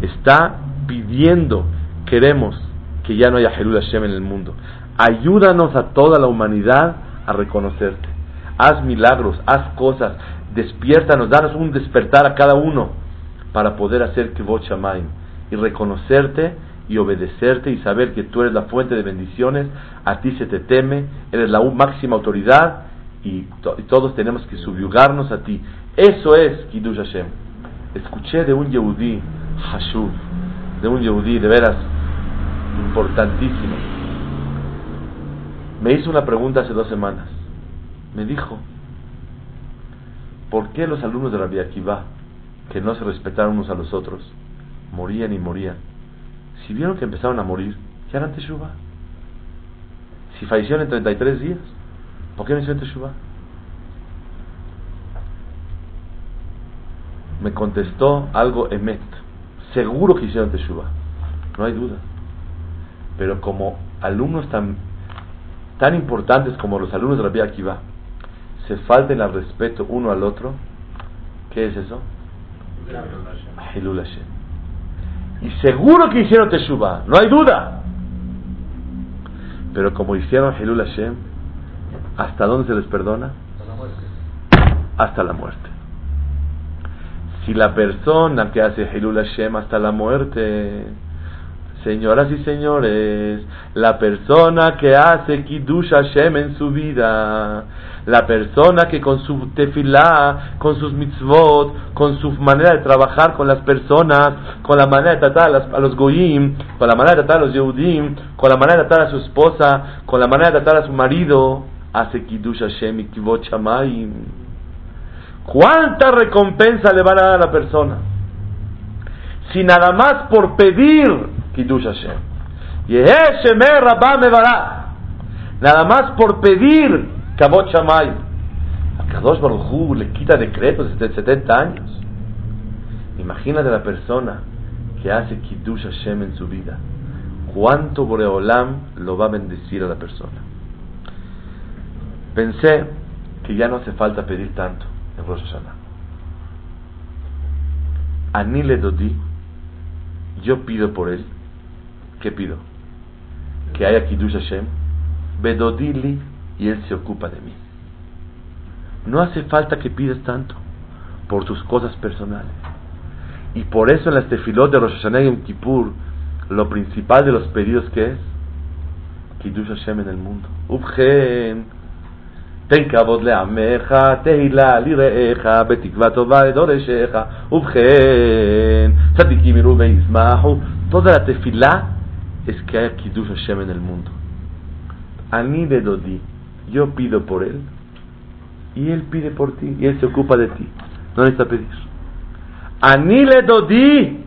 Está pidiendo, queremos que ya no haya Helul Hashem en el mundo. Ayúdanos a toda la humanidad a reconocerte. Haz milagros, haz cosas, despiértanos, danos un despertar a cada uno para poder hacer Kivot Shamayim y reconocerte y obedecerte y saber que tú eres la fuente de bendiciones, a ti se te teme, eres la máxima autoridad y, todos tenemos que subyugarnos a ti. Eso es Kiddush Hashem. Escuché de un Yehudí, Hashuv, de un Yehudí de veras importantísimo. Me hizo una pregunta hace dos semanas. Me dijo, ¿por qué los alumnos de Rabbi Akiva que no se respetaron unos a los otros, morían y morían. Si vieron que empezaron a morir, ¿qué harán Teshuvah? Si fallecieron en 33 días, ¿por qué no hicieron Teshuvah? Me contestó algo Emet. Seguro que hicieron Teshuvah, no hay duda. Pero como alumnos tan, tan importantes como los alumnos de Rabbi Akiva, se falten al respeto uno al otro, ¿qué es eso? Y seguro que hicieron Teshuvah, no hay duda. Pero como hicieron Hilul Hashem, ¿hasta dónde se les perdona? Hasta la muerte. Si la persona que hace Hilul Hashem hasta la muerte Señoras y señores, la persona que hace Kiddush Hashem en su vida, la persona que con su tefilá, con sus mitzvot, con su manera de trabajar con las personas, con la manera de tratar a, los goyim, con la manera de tratar a los yehudim, con la manera de tratar a su esposa, con la manera de tratar a su marido, hace Kiddush Hashem y Kivot Shamayim. ¿Cuánta recompensa le van a dar a la persona? Si nada más por pedir Kiddush Hashem. Nada más por pedir Kabot Shamay. A Kadosh Baruj le quita decretos desde 70 años. Imagínate la persona que hace Kiddush Hashem en su vida. ¿Cuánto Boreolam lo va a bendecir a la persona? Pensé que ya no hace falta pedir tanto en Rosh Hashanah. Ani le dodi, yo pido por él. ¿Qué pido? Que haya Kiddush Hashem, bedodili y él se ocupa de mí. No hace falta que pidas tanto por tus cosas personales. Y por eso en las tefilot de Rosh Hashanah y Kippur, lo principal de los pedidos que es Kiddush Hashem en el mundo. Ubgen, ten kavod le'amecha, tehila lire'echa, betikva tova edoreshecha, ubgen, tzadikim iru beizmahu. Toda la tefilá es que haya Kiddush Hashem en el mundo. Ani de Dodi, yo pido por él, y él pide por ti, y él se ocupa de ti. No necesita pedir. Ani le dodi,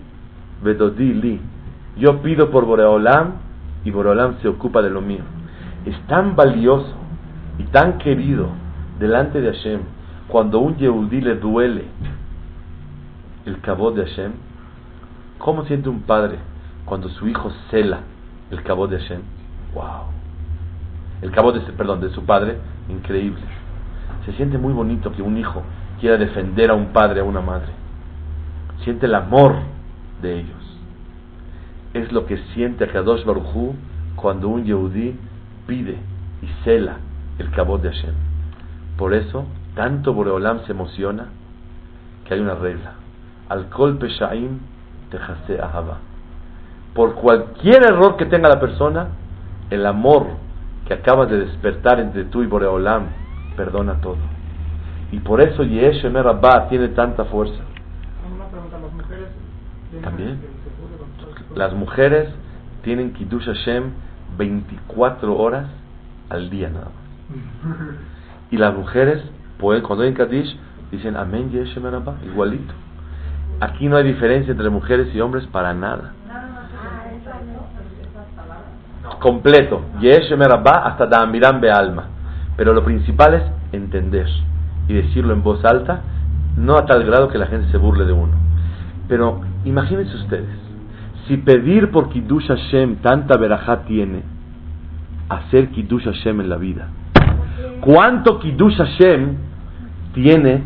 vedodi li. Yo pido por Boreolam y Boreolam se ocupa de lo mío. Es tan valioso y tan querido delante de Hashem cuando un Yehudí le duele el cabot de Hashem. ¿Cómo siente un padre cuando su hijo cela el cabot de Hashem? ¡Wow! El cabot de, perdón, de su padre, increíble. Se siente muy bonito que un hijo quiera defender a un padre, a una madre siente el amor de ellos. Es lo que siente Kadosh Baruchu cuando un Yehudí pide y cela el cabot de Hashem. Por eso, tanto Boreolam se emociona que hay una regla. Al kol peshaim tejase ahava. Por cualquier error que tenga la persona, el amor que acaba de despertar entre tú y Boreolam perdona todo. Y por eso Yeshem Rabba tiene tanta fuerza. También. Las mujeres tienen Kiddush Hashem 24 horas al día nada más. Y las mujeres, pueden, cuando hay Kaddish, dicen Amén Yeshem igualito. Aquí no hay diferencia entre mujeres y hombres para nada. Completo. Hasta Damiram Alma. Pero lo principal es entender y decirlo en voz alta, no a tal grado que la gente se burle de uno. Pero imagínense ustedes, si pedir por Kiddush Hashem tanta verajá tiene, hacer Kiddush Hashem en la vida. ¿Cuánto Kiddush Hashem tiene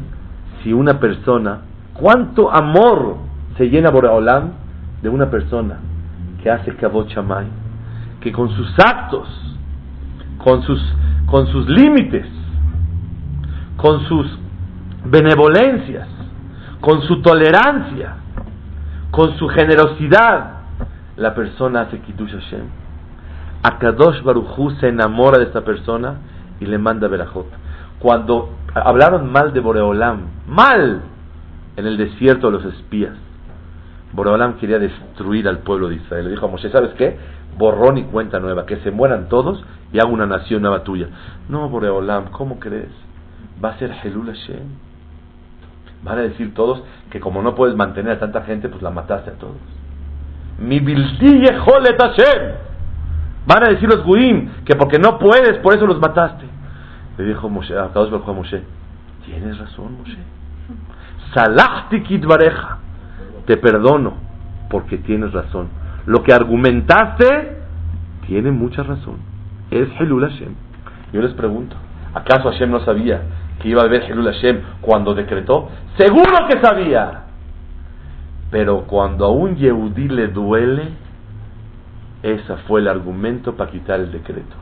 si una persona, cuánto amor se llena Boraholam de una persona que hace Kabot Shamay, que con sus actos, con sus, con sus límites, con sus benevolencias, con su tolerancia, con su generosidad, la persona hace Kiddush Hashem. Akadosh Baruchu se enamora de esta persona y le manda Berajot. Cuando hablaron mal de Boreolam, mal en el desierto de los espías, Boreolam quería destruir al pueblo de Israel. Le dijo a Moshe, ¿sabes qué? Borrón y cuenta nueva, que se mueran todos y haga una nación nueva tuya. No, Boreolam, ¿cómo crees? Va a ser Helul Hashem. Van a decir todos que como no puedes mantener a tanta gente, pues la mataste a todos. Mi jolet Hashem. Van a decir los guim que porque no puedes, por eso los mataste. Le dijo Moshe, a a Moshe, tienes razón, Moshe. Salahti. Te perdono porque tienes razón. Lo que argumentaste tiene mucha razón. Es Helul Hashem. Yo les pregunto, ¿acaso Hashem no sabía que iba a haber Helul Hashem cuando decretó? Seguro que sabía. Pero cuando a un Yehudí le duele, ese fue el argumento para quitar el decreto.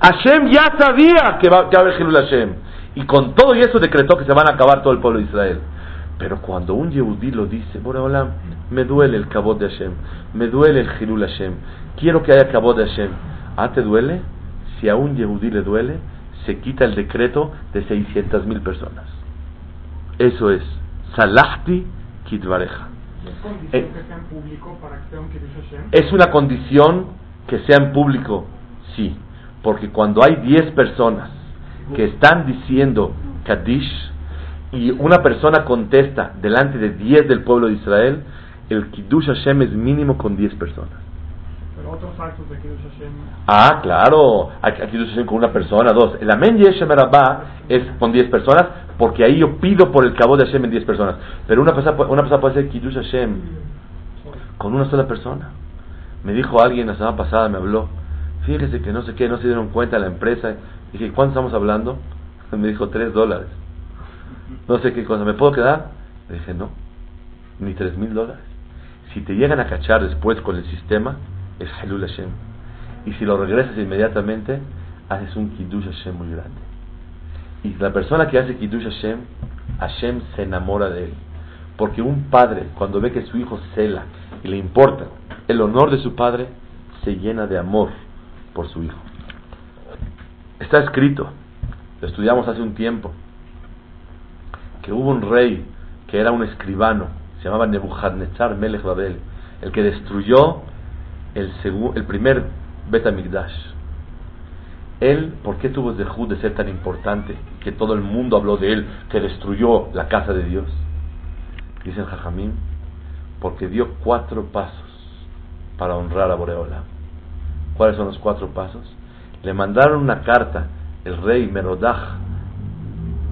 Hashem ya sabía que, va, a haber Helul Hashem. Y con todo y eso decretó que se van a acabar todo el pueblo de Israel. Pero cuando un Yehudí lo dice, hola, me duele el cabot de Hashem, me duele el Hilul Hashem, quiero que haya cabot de Hashem. ¿Ah, te duele? Si a un Yehudí le duele, se quita el decreto de 600 mil personas. Eso es Salahti Kidvareja. Eh, ¿Es una condición que sea en público? Sí, porque cuando hay 10 personas que están diciendo Kaddish y una persona contesta delante de 10 del pueblo de Israel, el Kiddush Hashem es mínimo con 10 personas. Pero otros actos de Kiddush Hashem. Ah, claro. Kiddush Hashem con una persona, dos. El Amen Yeshem es con diez personas, porque ahí yo pido por el cabo de Hashem en diez personas. Pero una persona, una persona puede hacer Kiddush Hashem con una sola persona. Me dijo alguien la semana pasada, me habló. Fíjese que no sé qué, no se dieron cuenta la empresa. Dije, ¿cuánto estamos hablando? Me dijo, tres dólares. No sé qué cosa, ¿me puedo quedar? Le dije, no, ni tres mil dólares. Si te llegan a cachar después con el sistema, es Halul Hashem. Y si lo regresas inmediatamente, haces un Kiddush Hashem muy grande. Y la persona que hace Kiddush Hashem, Hashem se enamora de él. Porque un padre, cuando ve que su hijo cela y le importa el honor de su padre, se llena de amor por su hijo. Está escrito, lo estudiamos hace un tiempo, que hubo un rey que era un escribano, se llamaba Nebuchadnezzar Melech Babel, el que destruyó el, el primer Betamigdash. Él, ¿por qué tuvo el de ser tan importante? Que todo el mundo habló de él, que destruyó la casa de Dios. Dicen Jajamín, porque dio cuatro pasos para honrar a Boreola. ¿Cuáles son los cuatro pasos? Le mandaron una carta, el rey Merodach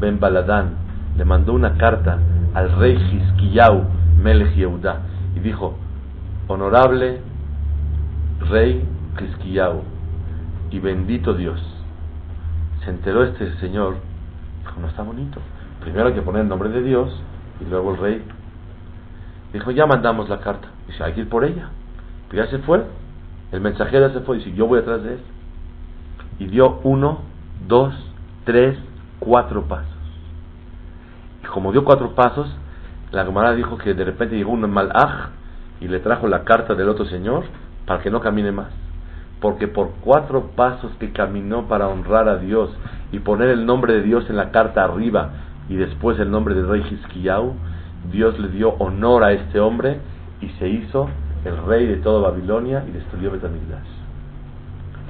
Ben Baladán, le mandó una carta al rey Hiskiyau Melech Yehuda y dijo, honorable rey Hiskiyau y bendito Dios. Se enteró este señor, dijo, no está bonito. Primero hay que poner el nombre de Dios y luego el rey. Dijo, ya mandamos la carta. Dice, hay que ir por ella. Pero ya se fue. El mensajero se fue dice, yo voy atrás de él. Y dio uno, dos, tres, cuatro pasos. Como dio cuatro pasos, la Gemara dijo que de repente llegó un malaj y le trajo la carta del otro señor para que no camine más. Porque por cuatro pasos que caminó para honrar a Dios y poner el nombre de Dios en la carta arriba y después el nombre del rey Hiskiyau, Dios le dio honor a este hombre y se hizo el rey de toda Babilonia y destruyó Betamigdash.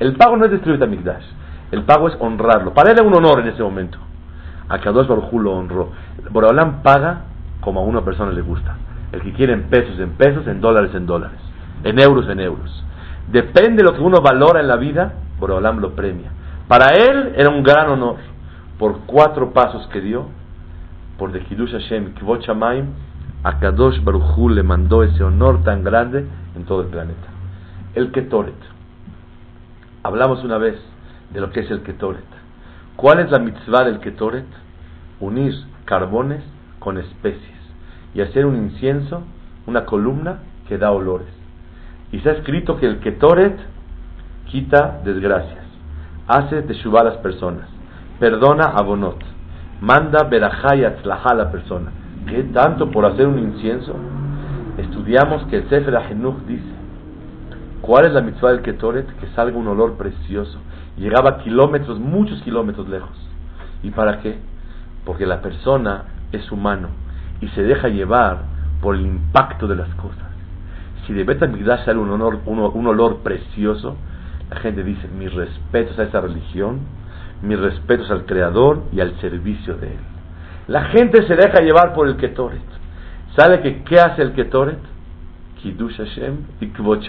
El pago no es destruir Betamigdash, el pago es honrarlo. Para él era un honor en ese momento. A Kadosh Baruj lo honró. Boraholam paga como a una persona le gusta. El que quiere en pesos, en pesos, en dólares, en dólares. En euros, en euros. Depende de lo que uno valora en la vida, Boraholam lo premia. Para él era un gran honor. Por cuatro pasos que dio, por de Kiddush Hashem, Shamayim, a Kadosh Baruchu le mandó ese honor tan grande en todo el planeta. El Ketoret. Hablamos una vez de lo que es el Ketoret. ¿Cuál es la mitzvah del Ketoret? Unir carbones con especies y hacer un incienso, una columna que da olores. Y se ha escrito que el Ketoret quita desgracias, hace teshuva a las personas, perdona a Bonot, manda verajá y a la persona ¿Qué tanto por hacer un incienso? Estudiamos que el Sefer Ahenuch dice, ¿cuál es la mitzvah del Ketoret? Que salga un olor precioso. Llegaba kilómetros, muchos kilómetros lejos. ¿Y para qué? Porque la persona es humano y se deja llevar por el impacto de las cosas. Si de Betamigdash sale un, olor precioso, la gente dice, mis respetos a esa religión, mis respetos al Creador y al servicio de Él. La gente se deja llevar por el Ketoret. ¿Sabe que qué hace el Ketoret? Kiddush Hashem y Kvot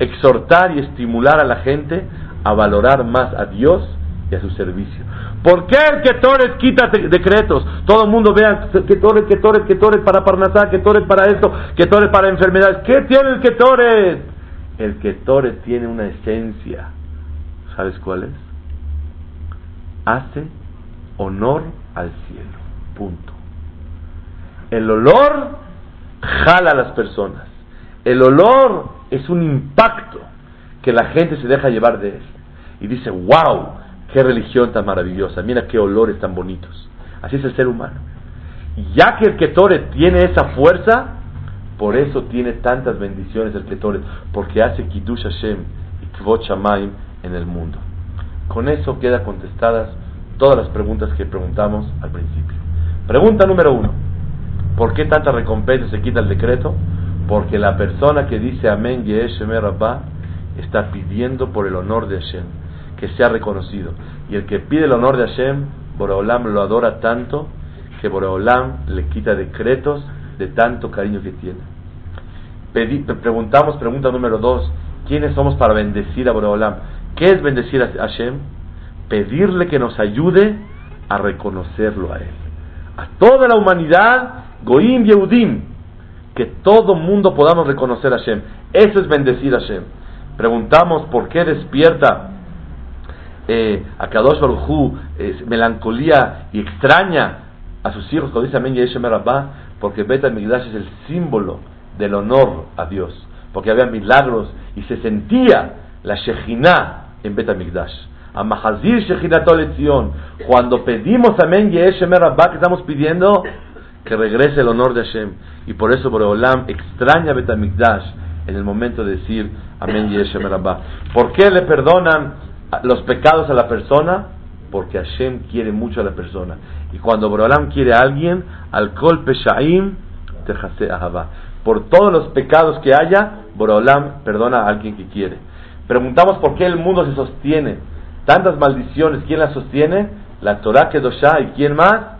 Exhortar y estimular a la gente a valorar más a Dios y a su servicio. ¿Por qué el Ketoret quita decretos? Todo el mundo vea Ketoret, Ketoret, Ketoret para Parnasá, Ketoret para esto, Ketoret para enfermedades. ¿Qué tiene el Ketoret? El Ketoret tiene una esencia. ¿Sabes cuál es? Hace honor al cielo. Punto. El olor jala a las personas. El olor es un impacto que la gente se deja llevar de él. Y dice, wow, qué religión tan maravillosa, mira qué olores tan bonitos. Así es el ser humano. Ya que el Ketore tiene esa fuerza, por eso tiene tantas bendiciones el Ketore, porque hace Kiddush Hashem y Kvot Shamayim en el mundo. Con eso queda contestadas todas las preguntas que preguntamos al principio. Pregunta número uno. ¿Por qué tanta recompensa se quita el decreto? Porque la persona que dice Amén Yeshem Rabba está pidiendo por el honor de Hashem, que sea reconocido. Y el que pide el honor de Hashem, Boreolam lo adora tanto que Boreolam le quita decretos de tanto cariño que tiene. preguntamos, pregunta número dos, ¿quiénes somos para bendecir a Boreolam? ¿Qué es bendecir a Hashem? Pedirle que nos ayude a reconocerlo a Él. A toda la humanidad, Goim Yehudim, que todo mundo podamos reconocer a Hashem. Eso es bendecir a Hashem. Preguntamos por qué despierta eh, a Kadosh Baruj melancolía y extraña a sus hijos cuando dice Amén Yeshem Rabbah, porque Bet Migdash es el símbolo del honor a Dios, porque había milagros y se sentía la Shejinah en Bet Migdash. A Mahazir Shejinah cuando pedimos Amén Yeshem Rabbah, que estamos pidiendo que regrese el honor de Hashem. Y por eso Boreolam extraña a Bet en el momento de decir Amén Yeshem Rabbah. ¿Por qué le perdonan los pecados a la persona? Porque Hashem quiere mucho a la persona. Y cuando Borolam quiere a alguien, al kol peshaim te ahava. Por todos los pecados que haya, Borolam perdona a alguien que quiere. Preguntamos por qué el mundo se sostiene. Tantas maldiciones, ¿quién las sostiene? La Torah Kedoshá y ¿quién más?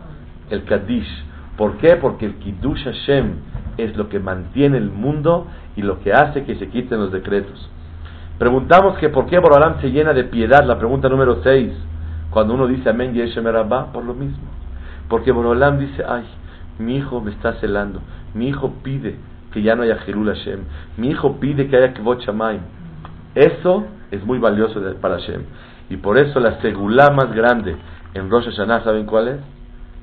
El Kadish. ¿Por qué? Porque el Kiddush Hashem es lo que mantiene el mundo y lo que hace que se quiten los decretos. Preguntamos que por qué Borolam se llena de piedad, la pregunta número 6, cuando uno dice Amén Yeshem Rabba, por lo mismo. Porque Borolam dice, ay, mi hijo me está celando, mi hijo pide que ya no haya Jerul Hashem, mi hijo pide que haya Kvot Shamayim. Eso es muy valioso para Hashem. Y por eso la segulá más grande en Rosh Hashanah, ¿saben cuál es?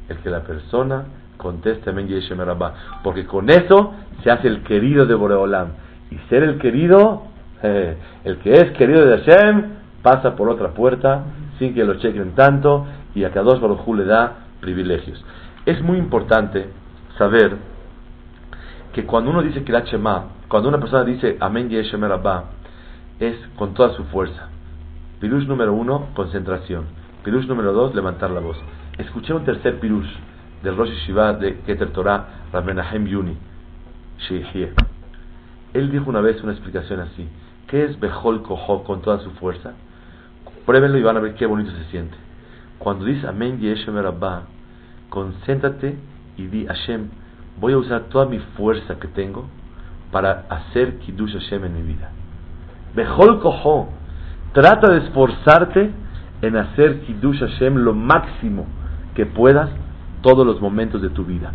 El que la persona conteste Amén Yeshem Rabba. Porque con eso se hace el querido de Boreolam. Y ser el querido, el que es querido de Hashem, pasa por otra puerta sin que lo chequen tanto y a cada dos Baruj le da privilegios. Es muy importante saber que cuando uno dice Kirat Shema, cuando una persona dice Amén Yeshem Rabba, es con toda su fuerza. Pirush número uno, concentración. Pirush número dos, levantar la voz. Escuché un tercer pirush del Rosh Shiva de Keter Torah, Ramenahem Yuni, Él dijo una vez una explicación así. ¿Qué es Behol Koho con toda su fuerza? Pruébenlo y van a ver qué bonito se siente. Cuando dice Amén Yeshem Rabbah, concéntrate y di Hashem, voy a usar toda mi fuerza que tengo para hacer Kiddush Hashem en mi vida. Behol Koho, trata de esforzarte en hacer Kiddush Hashem lo máximo que puedas todos los momentos de tu vida.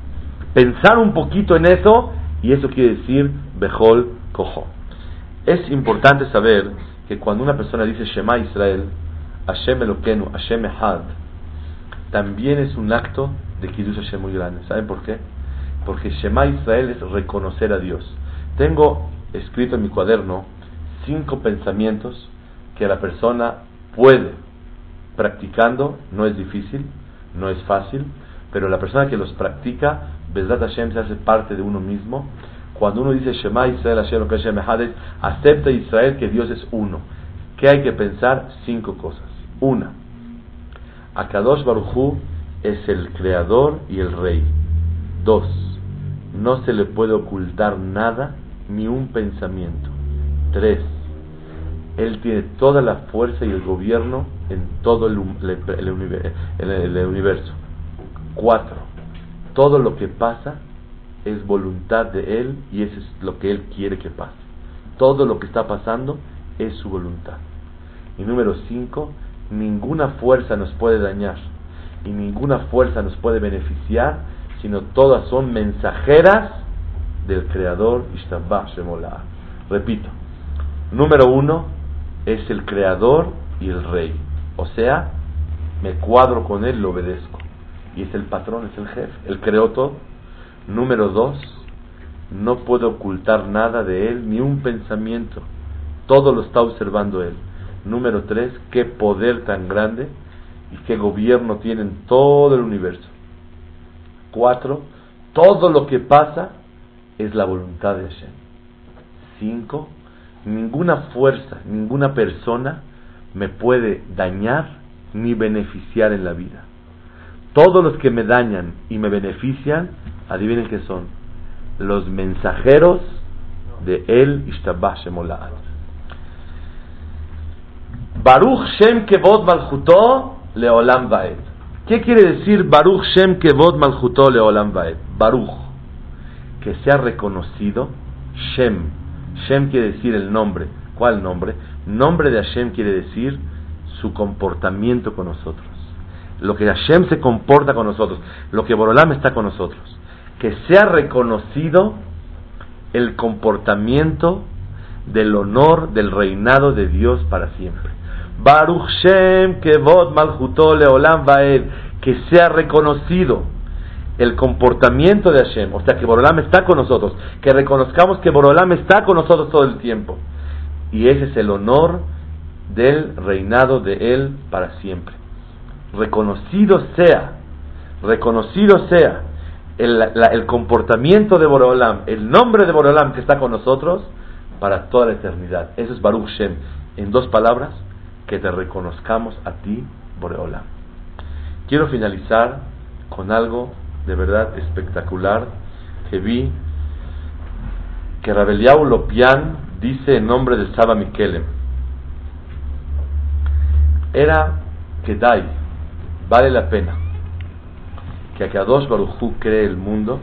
Pensar un poquito en eso y eso quiere decir Behol Koho. Es importante saber que cuando una persona dice Shema Israel, Hashem Elokenu, Hashem Ehad, también es un acto de Kiddush Hashem muy grande. ¿Saben por qué? Porque Shema Israel es reconocer a Dios. Tengo escrito en mi cuaderno cinco pensamientos que la persona puede practicando, no es difícil, no es fácil, pero la persona que los practica, Bezrat Hashem se hace parte de uno mismo. Cuando uno dice Shema Israel Hashem Hashem acepta Israel que Dios es uno. ¿Qué hay que pensar? Cinco cosas. Una, Akadosh Baruchu es el creador y el rey. Dos, no se le puede ocultar nada ni un pensamiento. Tres, él tiene toda la fuerza y el gobierno en todo el universo. Cuatro, todo lo que pasa es voluntad de Él y eso es lo que Él quiere que pase. Todo lo que está pasando es su voluntad. Y número cinco, ninguna fuerza nos puede dañar y ninguna fuerza nos puede beneficiar, sino todas son mensajeras del Creador Repito, número uno es el Creador y el Rey. O sea, me cuadro con Él, lo obedezco y es el patrón, es el jefe, él creó todo. Número dos, no puede ocultar nada de él, ni un pensamiento, todo lo está observando él. Número tres, qué poder tan grande y qué gobierno tiene en todo el universo. Cuatro, todo lo que pasa es la voluntad de Hashem. Cinco, ninguna fuerza, ninguna persona me puede dañar ni beneficiar en la vida. Todos los que me dañan y me benefician, adivinen qué son. Los mensajeros de El Ishtabah Shemolad. Baruch Shem Kevod Malchuto Leolam Vaed. ¿Qué quiere decir Baruch Shem Kevod Malchuto Leolam Vaed? Baruch. Que sea reconocido. Shem. Shem quiere decir el nombre. ¿Cuál nombre? Nombre de Hashem quiere decir su comportamiento con nosotros. Lo que Hashem se comporta con nosotros, lo que Borolam está con nosotros. Que sea reconocido el comportamiento del honor del reinado de Dios para siempre. Baruch Shem Kevod Malchuto Leolam Vaed, que sea reconocido el comportamiento de Hashem, o sea que Borolam está con nosotros, que reconozcamos que Borolam está con nosotros todo el tiempo. Y ese es el honor del reinado de Él para siempre. Reconocido sea, reconocido sea el, comportamiento de Borolam, el nombre de Borolam que está con nosotros para toda la eternidad. Eso es Baruch Shem. En dos palabras, que te reconozcamos a ti, Boreolam. Quiero finalizar con algo de verdad espectacular que vi que Rabeliau Lopian dice en nombre de Saba Mikelem. Era que Dai, vale la pena que Akadosh Baruchu cree el mundo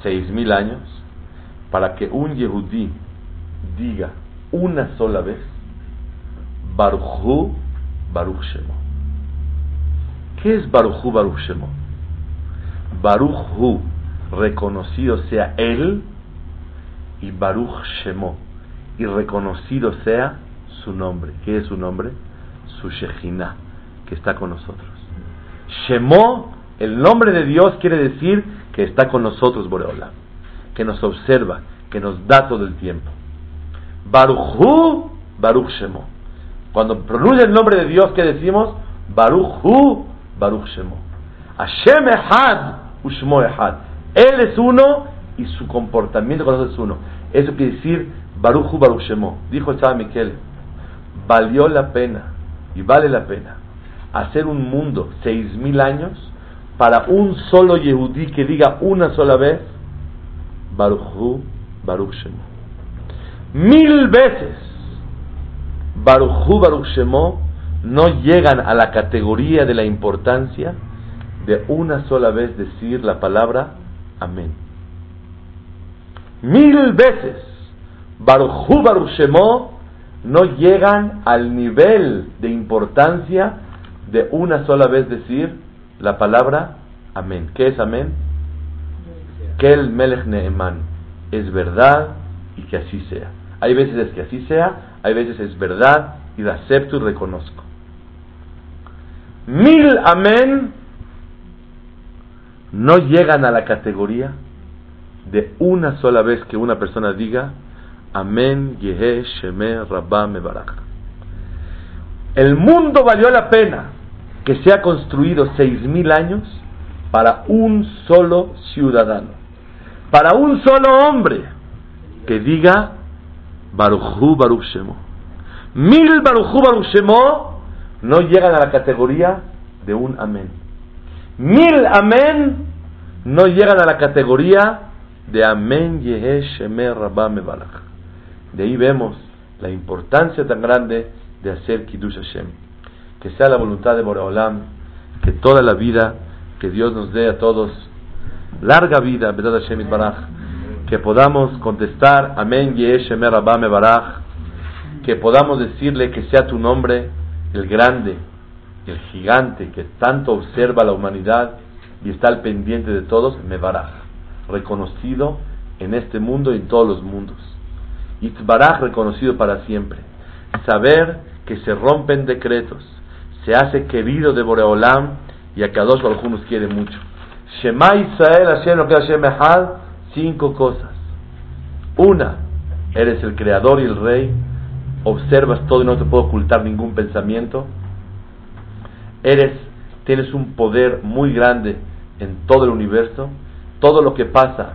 seis mil años para que un Yehudí diga una sola vez Baruchu Baruch Shemo. ¿Qué es Baruchu Baruch Shemo? Reconocido sea Él, y Baruch Shemo, y reconocido sea su nombre. ¿Qué es su nombre? Su Shejina, que está con nosotros. Shemo, el nombre de Dios quiere decir que está con nosotros, Boreola, que nos observa, que nos da todo el tiempo. Baruchu Baruch Shemo. Cuando pronuncia el nombre de Dios, ¿qué decimos? Baruch Hu, Baruch Shemo. Hashem Ehad, Ushmo Ehad. Él es uno y su comportamiento con nosotros es uno. Eso quiere decir Baruch Hu, Baruch Shemo. Dijo el Chava Miquel, valió la pena y vale la pena hacer un mundo seis mil años para un solo Yehudí que diga una sola vez Baruch Hu, Baruch Shemo. Mil veces Baruchu Baruch Shemo no llegan a la categoría de la importancia de una sola vez decir la palabra amén. Mil veces Baruchu Baruch Shemo no llegan al nivel de importancia de una sola vez decir la palabra amén. ¿Qué es amén? Que el Melech Neeman es verdad y que así sea. Hay veces es que así sea, hay veces es verdad y la acepto y reconozco. Mil amén no llegan a la categoría de una sola vez que una persona diga amén, yehe, sheme, rabba, mebarach. El mundo valió la pena que se ha construido seis mil años para un solo ciudadano, para un solo hombre que diga Baruchu Baruch Shemo. Mil Baruchu Baruch no llegan a la categoría de un amén. Mil amén no llegan a la categoría de amén Yehe Shemer Rabba Mebalach. De ahí vemos la importancia tan grande de hacer Kiddush Hashem. Que sea la voluntad de Boreolam, que toda la vida que Dios nos dé a todos, larga vida, verdad Hashem Baraj que podamos contestar Amén Yeshemer Abame Baraj, que podamos decirle que sea tu nombre el grande, el gigante que tanto observa la humanidad y está al pendiente de todos, me baraj, reconocido en este mundo y en todos los mundos. Itzbaraj reconocido para siempre. Saber que se rompen decretos, se hace querido de Boreolam y a Kadosh Baruj nos quiere mucho. Shema Israel Hashem Hashem Echad cinco cosas. Una, eres el creador y el rey, observas todo y no te puedo ocultar ningún pensamiento. Eres, tienes un poder muy grande en todo el universo. Todo lo que pasa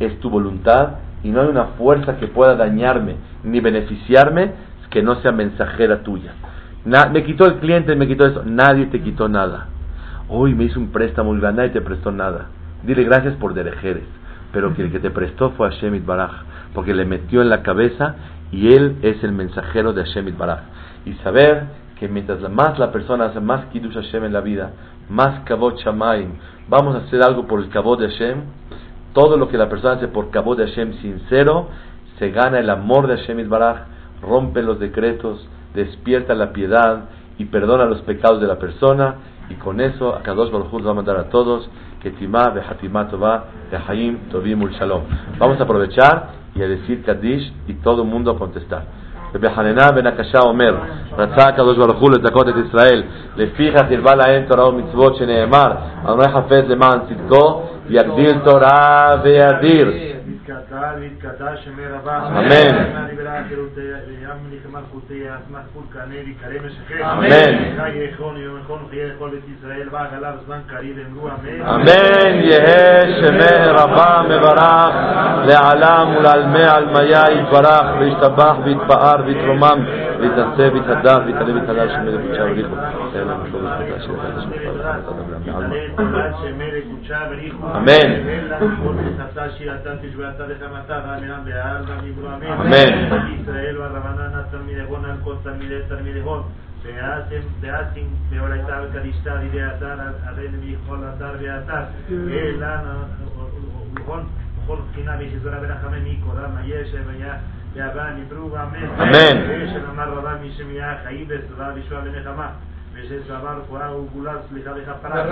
es tu voluntad y no hay una fuerza que pueda dañarme ni beneficiarme que no sea mensajera tuya. Me quitó el cliente, me quitó eso. Nadie te quitó nada. Hoy me hizo un préstamo y nadie te prestó nada. Dile gracias por derejeres pero que el que te prestó fue Hashem Baraj, porque le metió en la cabeza y él es el mensajero de Hashem Baraj. Y saber que mientras más la persona hace más Kiddush Hashem en la vida, más Kabot Shamayim, vamos a hacer algo por el Kabot de Hashem, todo lo que la persona hace por Kabot de Hashem sincero, se gana el amor de Hashem Baraj, rompen los decretos, despierta la piedad y perdona los pecados de la persona. Y con eso, a Kadosh Baruj Hu va a mandar a todos que Timá, Behatimá Tová, Behaim, Tovim, Shalom. Vamos a aprovechar y a decir Kaddish y todo el mundo a contestar. בחננה בן הקשה אומר, רצה הקדוש ברוך הוא לזכות את ישראל, לפיכך הרבה להם תורה ומצוות שנאמר, אדוני חפץ למען צדקו, יגדיל תורה וידיר. התגדלה והתגדלה שמי רבה. אמן. אמן. יהא שמי רבה מברך לעלם ולעלמי עלמיה יתברך וישתבח ויתפאר ויתרומם ויתנשא ויתהדר ויתעלה ויתהדר שמי לקודשה וריחו. אמן. Santa de Samantha, dame hambre, alma, mi amén. Amén. Israel, Barrabanana, Sarmidejón, Alcos, Sarmide, Sarmidejón. ועשם ועשים בעולתיו כדשתר לידי אתר, הרי נביא כל אתר ואתר. אלן וכל בחינה וישזרה ברחמי מיקורם הישב היה יבן יברו ואמן. אמן. וישב אמר רבה מי שמיה חיים וסבבה וישועה ונחמה. ושסבר כועה וגולה סליחה וכפרה.